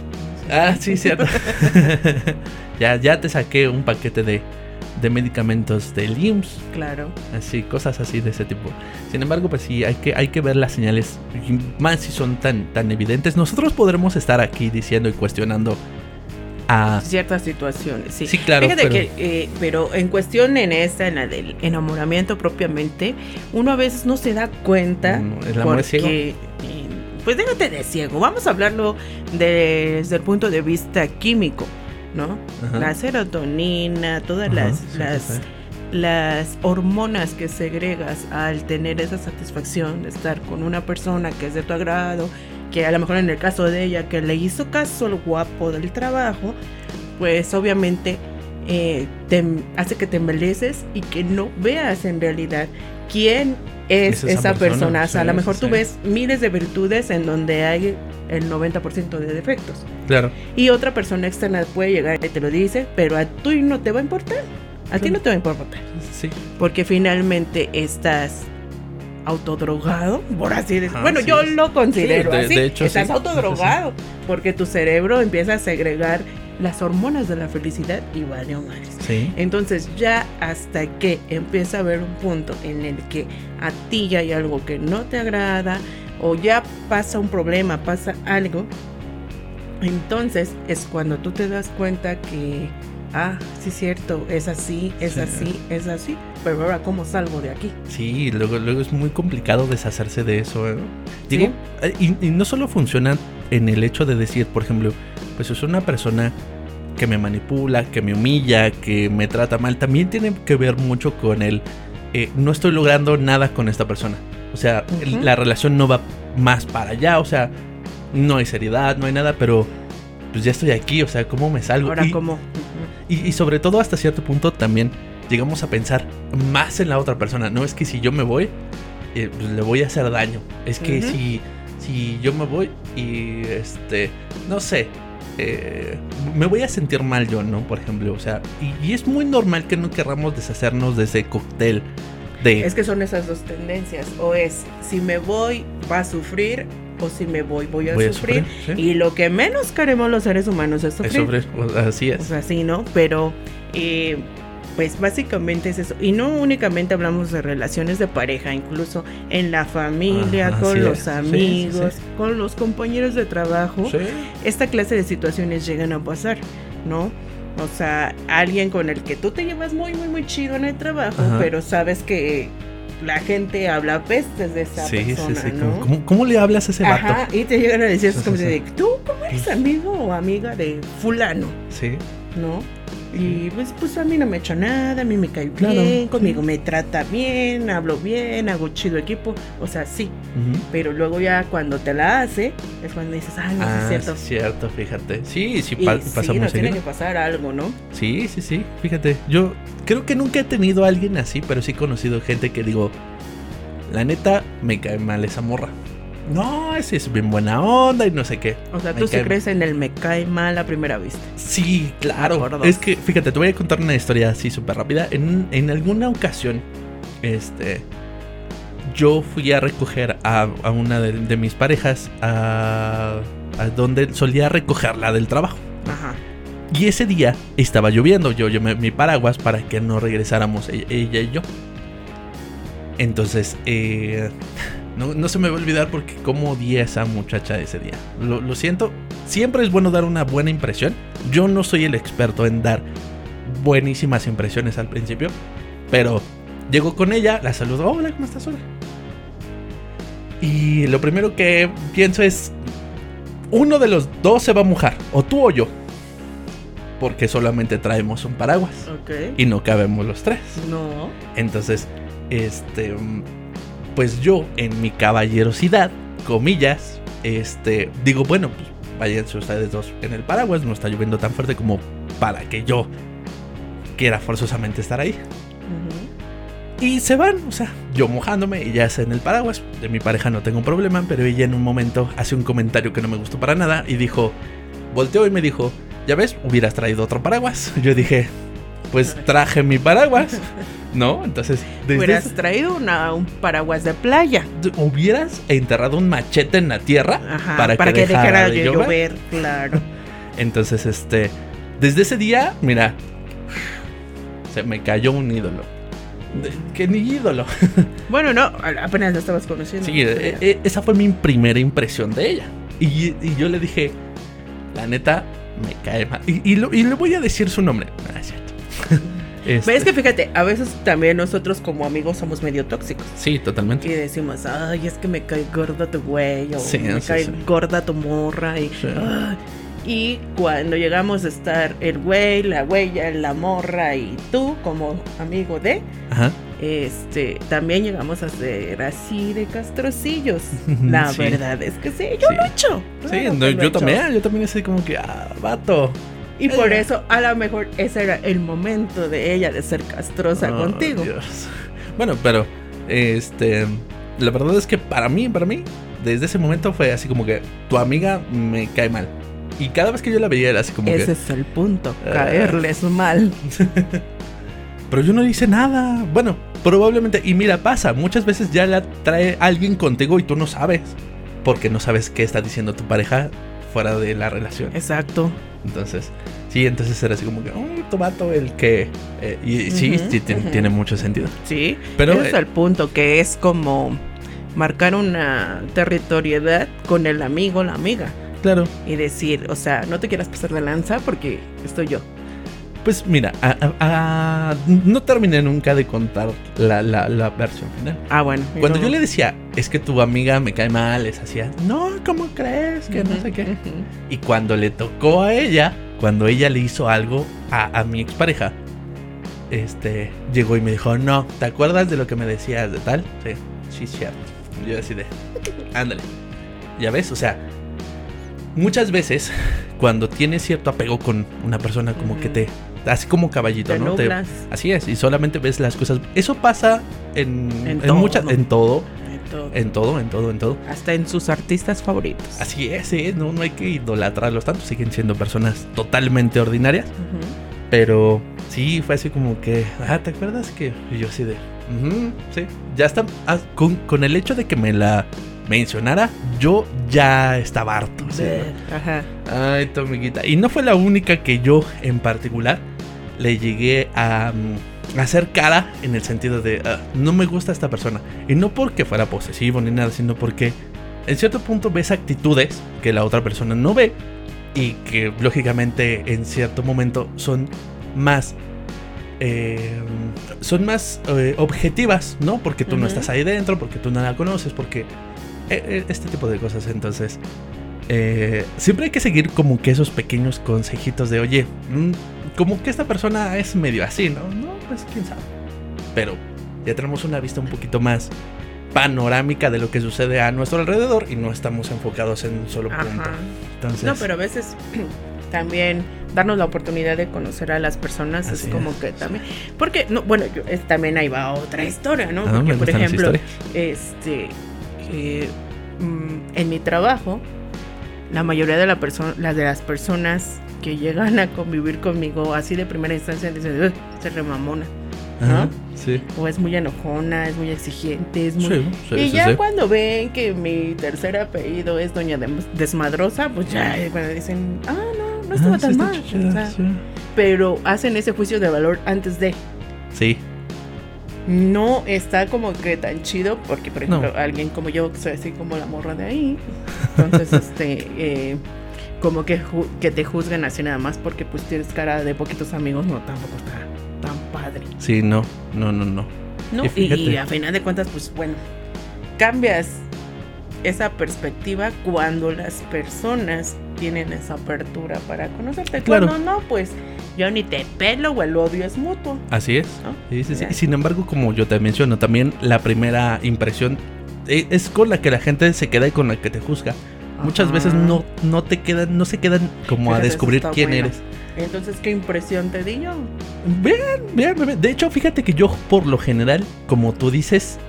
ah sí cierto ya ya te saqué un paquete de de medicamentos del IMSS Claro. así cosas así de ese tipo sin embargo pues sí hay que hay que ver las señales más si son tan tan evidentes nosotros podremos estar aquí diciendo y cuestionando a Ciertas situaciones, sí. sí claro Fíjate pero- que, eh, pero en cuestión en esta, en la del enamoramiento propiamente, uno a veces no se da cuenta. Mm, el amor es ciego. porque, eh, Pues déjate de ciego. Vamos a hablarlo desde el punto de vista químico. ¿no? Ajá. La serotonina, todas Ajá, las, sí, sí, las, sí. las hormonas que segregas al tener esa satisfacción de estar con una persona que es de tu agrado, que a lo mejor en el caso de ella que le hizo caso al guapo del trabajo, pues obviamente eh, te hace que te embeleces y que no veas en realidad quién es, Es esa esa, persona. persona, O sea, a lo mejor sí, tú ves miles de virtudes en donde hay el 90% de defectos. Claro. Y otra persona externa puede llegar y te lo dice, pero a ti no te va a importar. A ti no te va a importar. Sí. Porque finalmente estás autodrogado, por así decirlo. Bueno, sí. yo lo considero Sí, de- así. de hecho, estás sí. autodrogado. Porque tu cerebro empieza a segregar las hormonas de la felicidad y vale madres. Sí. Entonces ya hasta que empieza a haber un punto en el que a ti ya hay algo que no te agrada o ya pasa un problema, pasa algo, entonces es cuando tú te das cuenta que, ah, sí es cierto, es así, es Sí. así, es así, pero ahora cómo salgo de aquí. Sí, luego, luego es muy complicado deshacerse de eso. ¿eh? Digo, eh, y, y no solo funciona en el hecho de decir, por ejemplo, pues es una persona que me manipula, que me humilla, que me trata mal, también tiene que ver mucho con el, eh, no estoy logrando nada con esta persona. O sea, la relación no va más para allá, o sea, no hay seriedad, no hay nada, pero pues ya estoy aquí, o sea, ¿cómo me salgo? Ahora Y- cómo. y, y sobre todo hasta cierto punto también llegamos a pensar más en la otra persona. No es que si yo me voy, eh, pues le voy a hacer daño. Es que si, si yo me voy y este, no sé, eh, me voy a sentir mal yo, ¿no? Por ejemplo, o sea, y, y es muy normal que no querramos deshacernos de ese cóctel de... Es que son esas dos tendencias. O es, si me voy, va a sufrir, o si me voy, voy a voy a sufrir. Y lo que menos queremos los seres humanos es Es sufrir. así O es. sea, sí, ¿no? Pero, eh, pues básicamente es eso. Y no únicamente hablamos de relaciones de pareja, incluso en la familia, Ajá, con los es. Sí, sí, amigos, sí. con los compañeros de trabajo. Sí. Esta clase de situaciones llegan a pasar, ¿no? O sea, alguien con el que tú te llevas muy, muy, muy chido en el trabajo, Ajá. pero sabes que la gente habla pestes de esa Sí, sí, persona, sí. ¿no? ¿Cómo, le hablas a ese vato? Ajá, y te llegan a decir, como de. ¿tú cómo eres amigo o amiga de fulano? Sí. ¿no? Y pues, pues a mí no me ha hecho nada, a mí me cae Claro, bien, conmigo sí. me trata bien, hablo bien, hago chido equipo, o sea, sí, pero luego ya cuando te la hace, es cuando dices, ah, no, sí Ah, es cierto. sí, cierto, fíjate. Sí, sí, Y pa- sí, tiene seguido. que pasar algo, ¿no? Sí, sí, sí. Fíjate, yo creo que nunca he tenido a alguien así, pero sí he conocido gente que digo, la neta, me cae mal esa morra. No, esa es bien buena onda y no sé qué. O sea, tú cae- crees en el me cae mal a primera vista. Sí, claro. Es que, fíjate, te voy a contar una historia así súper rápida. En, en alguna ocasión, este, yo fui a recoger a, a una de, de mis parejas a, a donde solía recogerla del trabajo. Ajá. Y ese día estaba lloviendo. Yo llevé mi paraguas para que no regresáramos ella, ella y yo. Entonces, eh, no, no se me va a olvidar porque como odié a esa muchacha ese día. Lo, lo siento. Siempre es bueno dar una buena impresión. Yo no soy el experto en dar buenísimas impresiones al principio. Pero llego con ella, la saludo. Hola, ¿cómo estás? Hola. Y lo primero que pienso es, uno de los dos se va a mojar, o tú o yo. Porque solamente traemos un paraguas y no cabemos los tres. No. Entonces, este, pues yo en mi caballerosidad, comillas, este, digo, bueno, pues váyanse ustedes dos en el paraguas, no está lloviendo tan fuerte como para que yo quiera forzosamente estar ahí. Y se van, o sea, yo mojándome y ya en el paraguas. De mi pareja no tengo problema, pero ella en un momento hace un comentario que no me gustó para nada y dijo, volteó y me dijo, ya ves, hubieras traído otro paraguas. Yo dije, pues traje mi paraguas, ¿no? Entonces, desde Hubieras traído una, un paraguas de playa. hubieras enterrado un machete en la tierra Ajá, para, para, que, que, dejara de de llover. llover, claro. Entonces, este, desde ese día, mira, se me cayó un ídolo. Que ni ídolo. Bueno, no, apenas la estabas conociendo. Sí, eh, eh, esa fue mi primera impresión de ella. Y, y yo le dije, la neta, me cae mal. Y, y lo- y le voy a decir su nombre. No, es. Este, Ves que fíjate, a veces también nosotros como amigos somos medio tóxicos. Sí, totalmente. Y decimos, ay, es que me cae gorda tu güey, o Sí, me sí, cae sí. gorda tu morra. Y, Sí. Y cuando llegamos a estar el güey, la huella, la morra y tú como amigo de, Ajá. este, también llegamos a ser así de castrocillos. La Sí. verdad es que sí, yo Sí. lo he hecho. Sí, claro no, que lo he yo hecho. también, yo también así como que, ah, vato. Y por eso, a lo mejor ese era el momento de ella de ser castrosa Oh, contigo. Dios. Bueno, pero, este, la verdad es que para mí, para mí, desde ese momento fue así como que tu amiga me cae mal. Y cada vez que yo la veía era así como Ese que, es el punto, Ah. caerles mal. pero yo no hice nada. Bueno, probablemente, y mira, pasa, muchas veces ya la trae alguien contigo y tú no sabes. Porque no sabes qué está diciendo tu pareja fuera de la relación. Exacto. Entonces, sí, entonces era así como que, tu vato el que... eh, y sí, sí, tiene mucho sentido. Sí, Pero, ese es eh, el punto, que es como marcar una territorialidad con el amigo, la amiga. Claro. Y decir, o sea, no te quieras pasar de lanza porque estoy yo. Pues mira, a- a- a- no terminé nunca de contar la, la- la versión final. Ah, bueno. Cuando no- yo le decía, es que tu amiga me cae mal, les hacía, no, ¿cómo crees? Que no sé qué. Y cuando le tocó a ella, cuando ella le hizo algo a, a mi expareja, este, llegó y me dijo, no, ¿te acuerdas de lo que me decías de tal? Sí, sí, cierto. Yo así de, ándale. Ya ves, o sea, muchas veces cuando tienes cierto apego con una persona como que te, así como caballito, Te ¿no? Te- así es, y solamente ves las cosas. Eso pasa en, En en, muchas, en todo, en todo. en todo, en todo, en todo. Hasta en sus artistas favoritos. Así es, sí, no, no hay que idolatrarlos tanto, siguen siendo personas totalmente ordinarias. Pero sí, fue así como que, ah, ¿te acuerdas que? Y yo así de, "Ujú, sí, ya está, ah, con, con el hecho de que me la mencionara, yo ya estaba harto. de, Ajá. Ay, tu amiguita. Y no fue la única que yo en particular le llegué a mm, hacer cara en el sentido de "Ah, no me gusta esta persona. Y no porque fuera posesivo ni nada, sino porque en cierto punto ves actitudes que la otra persona no ve y que lógicamente en cierto momento son más... eh, son más eh, objetivas, ¿no? Porque tú no estás ahí dentro, porque tú no la conoces, porque eh, este tipo de cosas. Entonces, eh, siempre hay que seguir como que esos pequeños consejitos de, oye, mm, como que esta persona es medio así, ¿no? No, pues quién sabe. Pero ya tenemos una vista un poquito más panorámica de lo que sucede a nuestro alrededor y no estamos enfocados en un solo punto. Entonces, No, pero a veces también darnos la oportunidad de conocer a las personas es como es, que también. Porque, no, bueno, yo, es- también ahí va otra historia, ¿no? Porque, por ejemplo, este, que, mm, en mi trabajo, la mayoría de, la las de las personas que llegan a convivir conmigo así de primera instancia dicen, "Ugh, se remamona, Ajá, sí. o es muy enojona, es muy exigente, es muy... Sí, sí, y ya cuando ven que mi tercer apellido es Doña Desmadrosa, pues ya eh, bueno, dicen, ah, no, no estaba Ah, tan mal. chida, o sea. Pero hacen ese juicio de valor antes de. Sí, No está como que tan chido, porque por No. ejemplo, alguien como yo, que soy así como la morra de ahí, entonces, este, eh, como que, ju- que te juzgan así nada más porque pues tienes cara de poquitos amigos, no, tampoco está tan padre. sí, no, no, no, no. ¿no? Y a final de cuentas, pues bueno, cambias esa perspectiva cuando las personas tienen esa apertura para conocerte. Claro. Cuando no, pues yo ni te pelo o el odio es mutuo. Así es. ¿no? Sí, sí, sí. Sin embargo, como yo te menciono, también la primera impresión eh, es con la que la gente se queda y con la que te juzga. Muchas veces no, no te quedan, no se quedan como a descubrir quién bueno. eres. Entonces, ¿qué impresión te di yo? Bien, bien, bien. De hecho, fíjate que yo, por lo general, como tú dices,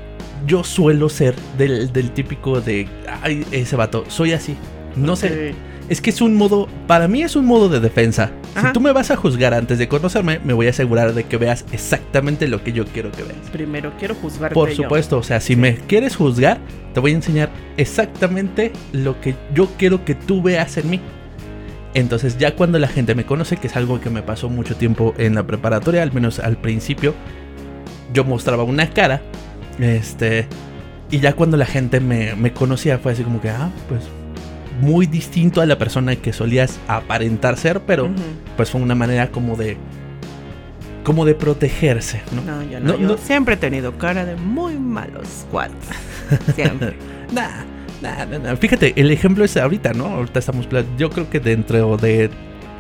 yo suelo ser del, del típico de, ay, ese vato, soy así. No sé. Es que es un modo, para mí es un modo de defensa. Ajá. Si tú me vas a juzgar antes de conocerme, me voy a asegurar de que veas exactamente lo que yo quiero que veas. Primero quiero juzgarte Por yo. supuesto, o sea, si me quieres juzgar, te voy a enseñar exactamente lo que yo quiero que tú veas en mí. Entonces, ya cuando la gente me conoce, que es algo que me pasó mucho tiempo en la preparatoria, al menos al principio, yo mostraba una cara, este, y ya cuando la gente me, me conocía fue así como que, ah, pues, muy distinto a la persona que solías aparentar ser, pero pues fue una manera como de, como de protegerse, ¿no? No, yo no, No, yo no. siempre he tenido cara de muy malos cuates. Siempre. Nah, Nah, nah. Fíjate, el ejemplo es ahorita, ¿no? Ahorita estamos. Yo creo que dentro de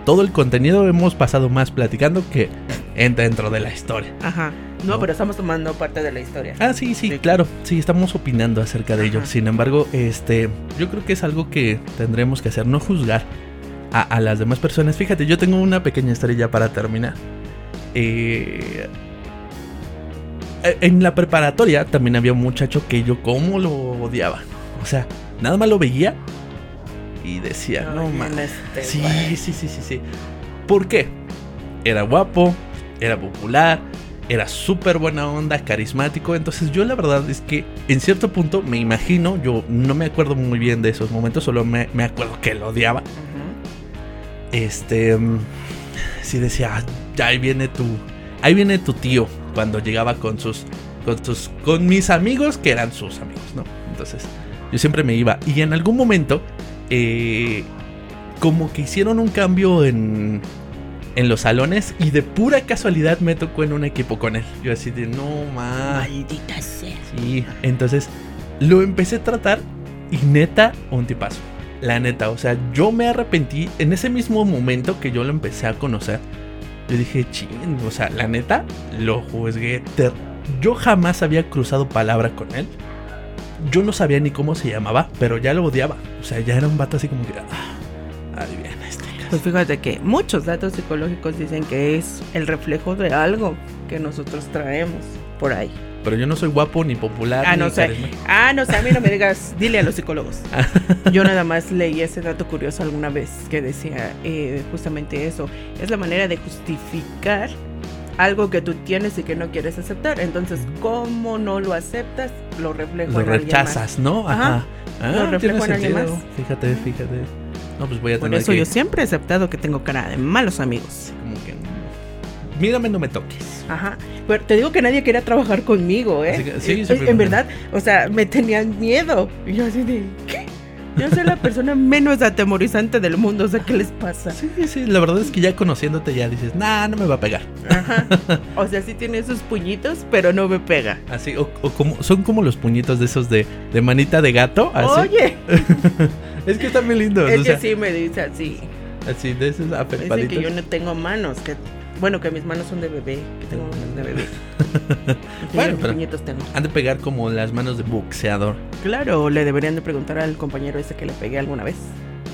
todo el contenido hemos pasado más platicando que en- dentro de la historia. Ajá. No, No. pero estamos tomando parte de la historia. Ah, sí, sí, Sí. claro. Sí, estamos opinando acerca de ello. Ajá. Sin embargo, este, yo creo que es algo que tendremos que hacer, no juzgar a, a las demás personas. Fíjate, yo tengo una pequeña historia ya para terminar. Eh, eh, en la preparatoria también había un muchacho que yo como lo odiaba. O sea, nada más lo veía y decía, no Ay, mames. este Sí, sí, sí, sí, sí. ¿Por qué? Era guapo, era popular, era súper buena onda, carismático. Entonces yo la verdad es que en cierto punto me imagino, yo no me acuerdo muy bien de esos momentos, solo me, me acuerdo que lo odiaba. Este, mm, sí decía, "Ah, ahí viene tu, ahí viene tu tío cuando llegaba con sus, con sus, con mis amigos que eran sus amigos, ¿no? Entonces yo siempre me iba y en algún momento, eh, como que hicieron un cambio en, en los salones y de pura casualidad me tocó en un equipo con él. Yo así de, no más. Maldita sea. Sí, entonces lo empecé a tratar y neta, un tipazo. La neta, o sea, yo me arrepentí en ese mismo momento que yo lo empecé a conocer. Yo dije, ching, o sea, la neta, lo juzgué. Yo jamás había cruzado palabra con él. Yo no sabía ni cómo se llamaba, pero ya lo odiaba. O sea, ya era un vato así como que, ah, adivina este. Pues fíjate que muchos datos psicológicos dicen que es el reflejo de algo que nosotros traemos por ahí. Pero yo no soy guapo ni popular. Ah, no sé. Ah, no sé, a mí no me digas, dile a los psicólogos. Yo nada más leí ese dato curioso alguna vez que decía eh, justamente eso. Es la manera de justificar algo que tú tienes y que no quieres aceptar. Entonces, ¿cómo no lo aceptas? Lo reflejo Lo en alguien más. rechazas, ¿no? Ajá. Ajá. Ah, Lo reflejo en alguien más. Fíjate, fíjate. No, pues voy a Por tener eso que... yo siempre he aceptado que tengo cara de malos amigos. Como que... Mírame, no me toques. Ajá. Pero te digo que nadie quería trabajar conmigo, ¿eh? Que- sí, Eh, siempre en me- verdad, o sea, me tenían miedo. Y yo así de, ¿qué? Yo soy la persona menos atemorizante del mundo, o sea, ¿qué les pasa? Sí, sí, la verdad es que ya conociéndote ya dices, nah, no me va a pegar. Ajá. O sea, sí tiene sus puñitos, pero no me pega. Así, o, o como, son como los puñitos de esos de, de manita de gato, así. Oye, es que están muy lindos, es o que sea, sí me dice así. así, de esos Dice apelpaditos. que yo no tengo manos, que bueno, que mis manos son de bebé, que tengo manos de bebé. Bueno, pero- tengo. Han de pegar como las manos de boxeador. Claro, le deberían de preguntar al compañero ese que le pegué alguna vez.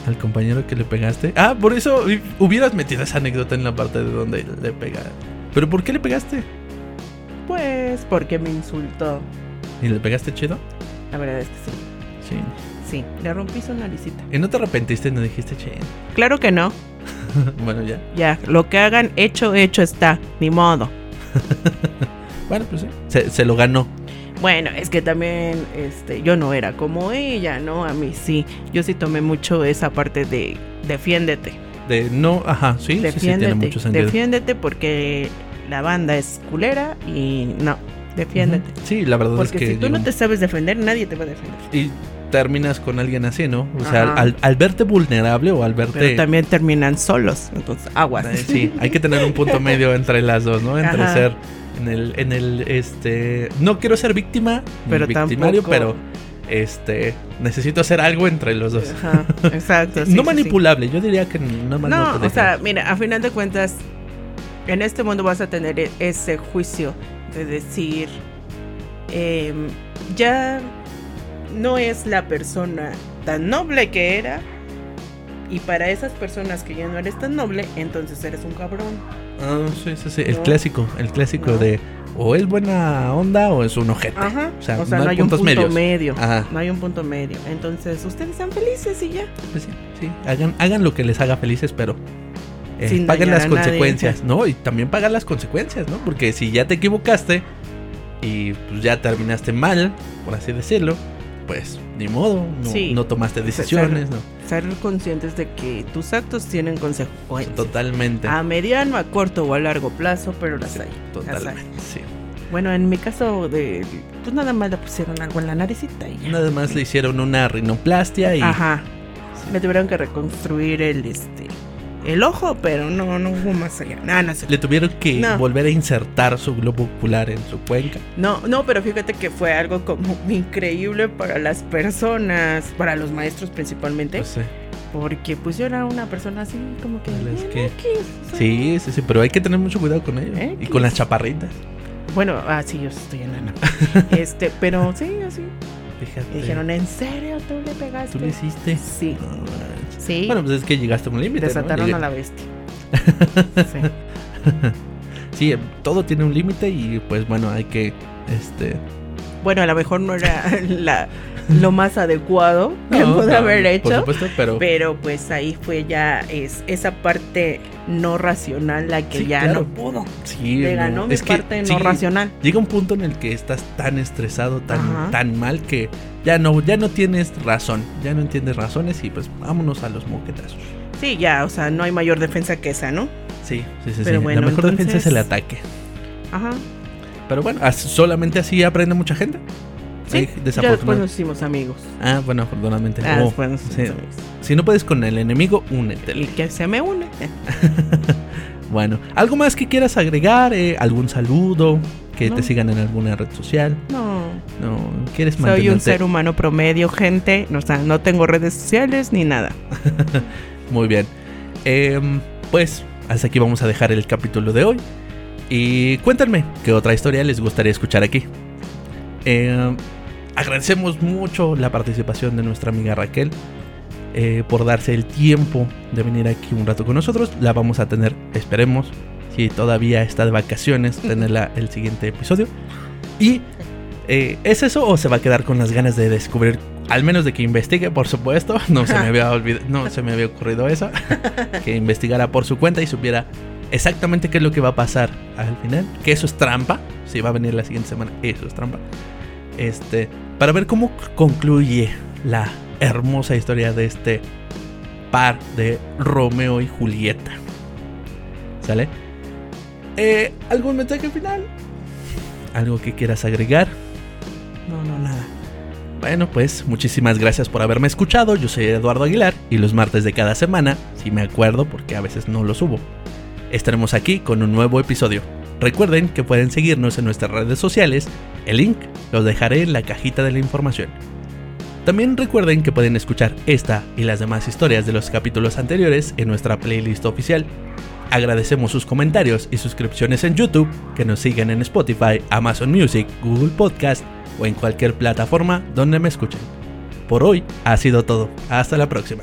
Al compañero que le pegaste. Ah, por eso hu- hubieras metido esa anécdota en la parte de donde le pega. ¿Pero por qué le pegaste? Pues porque me insultó. ¿Y le pegaste chido? La verdad es que sí. Sí. Sí, le rompí su naricita. ¿Y no te arrepentiste? ¿No dijiste, che? Claro que no. bueno, ya. Ya, lo que hagan, hecho, hecho está. Ni modo. Bueno, pues sí. Se, se lo ganó. Bueno, es que también este, yo no era como ella, ¿no? A mí sí. Yo sí tomé mucho esa parte de defiéndete. De no, ajá, sí, sí, sí, Defiéndete. tiene mucho sentido. defiéndete porque la banda es culera y no. Defiéndete. Sí, la verdad Porque es que. si tú no te sabes defender, nadie te va a defender. Y terminas con alguien así, ¿no? O sea, al, al verte vulnerable o al verte. Pero también terminan solos. Entonces, aguas. Eh, Sí, hay que tener un punto medio entre las dos, ¿no? Entre Ajá. ser en el, en el, este, no quiero ser víctima, Pero victimario, tampoco- pero, este, necesito hacer algo entre los dos. Ajá, exacto. sí, no sí, sí. manipulable, yo diría que no, No, te o sea, mira, a final de cuentas, en este mundo vas a tener e- ese juicio de decir, em, ya no es la persona tan noble que era, y para esas personas que ya no eres tan noble, entonces eres un cabrón. Ah, sí, sí, sí, el No. clásico, el clásico No. de o es buena onda o es un ojete. Ajá. O sea, O sea, no no, hay hay un punto medios. medio. Ajá. No hay un punto medio. Entonces, ustedes sean felices y ya. Pues sí, sí, hagan, hagan lo que les haga felices, pero eh, Sin paguen las nadie. consecuencias, ¿no? Y también pagan las consecuencias, ¿no? Porque si ya te equivocaste y pues ya terminaste mal, por así decirlo, pues ni modo, no, Sí. no tomaste decisiones, ¿no? Ser conscientes de que tus actos tienen consecuencias. Totalmente. A mediano, a corto o a largo plazo, pero las hay. Totalmente, sí. Bueno, en mi caso de pues nada más le pusieron algo en la naricita y ya. Nada más le hicieron una rinoplastia y Ajá. Me tuvieron que reconstruir el este el ojo, pero no, no hubo más allá. Nada, no sé. Le tuvieron que No. volver a insertar su globo ocular en su cuenca. No, no, pero fíjate que fue algo como increíble para las personas, para los maestros principalmente, Pues, sí. porque pues yo era una persona así como que... Es "Eh, que- X", o sea, sí, sí, sí, pero hay que tener mucho cuidado con ellos. Y con las chaparritas. Bueno, ah, sí, yo estoy enana. este, pero sí, así. Fíjate. Y dijeron, ¿en serio tú le pegaste? ¿Tú lo hiciste? Sí, No. Sí. Bueno, pues es que llegaste a un límite. ¿no? Desataron Llegué- a la bestia. Sí. Sí, todo tiene un límite y pues bueno, hay que este Bueno, a lo mejor no era la, lo más adecuado que no, pude no, haber Por hecho. supuesto, pero Pero pues ahí fue ya es, esa parte no racional la que Sí, ya claro. no pudo. sí, Le no, ganó mi es que parte sí, no racional. Llega un punto en el que estás tan estresado, tan, Ajá. tan mal que ya no, ya no tienes razón, ya no entiendes razones y pues vámonos a los moquetazos. Sí, ya, o sea, no hay mayor defensa que esa, ¿no? Sí, sí, sí, Pero sí. bueno, La mejor defensa es el ataque. Ajá. Pero bueno, solamente así aprende mucha gente. Sí, ya después nos hicimos amigos. Ah, bueno, afortunadamente. Ah, Oh, nos sí. amigos. Si no puedes con el enemigo, únete. Y que se me une. Bueno, ¿algo más que quieras agregar? Eh, ¿Algún saludo? Que No. te sigan en alguna red social. No. No, ¿quieres Soy mantenerte? un ser humano promedio, gente. O sea, no tengo redes sociales ni nada. Muy bien. Em, pues hasta aquí vamos a dejar el capítulo de hoy. Y cuéntenme qué otra historia les gustaría escuchar aquí. Em, agradecemos mucho la participación de nuestra amiga Raquel eh, por darse el tiempo de venir aquí un rato con nosotros. La vamos a tener, esperemos, si todavía está de vacaciones, tenerla el siguiente episodio. Y eh, ¿es eso o se va a quedar con las ganas de descubrir? Al menos de que investigue, por supuesto. No se me había olvidado, no se me había ocurrido eso. que investigara por su cuenta y supiera exactamente qué es lo que va a pasar al final. Que eso es trampa. Si va a venir la siguiente semana, eso es trampa. Este, para ver cómo concluye la hermosa historia de este par de Romeo y Julieta. ¿Sale? Eh, ¿Algún mensaje final? ¿Algo que quieras agregar? No, no, nada. Bueno, pues muchísimas gracias por haberme escuchado. Yo soy Eduardo Aguilar y los martes de cada semana, si me acuerdo porque a veces no lo subo, estaremos aquí con un nuevo episodio. Recuerden que pueden seguirnos en nuestras redes sociales. El link los dejaré en la cajita de la información. También recuerden que pueden escuchar esta y las demás historias de los capítulos anteriores en nuestra playlist oficial. Agradecemos sus comentarios y suscripciones en YouTube, que nos sigan en Spotify, Amazon Music, Google Podcast o en cualquier plataforma donde me escuchen. Por hoy ha sido todo. Hasta la próxima.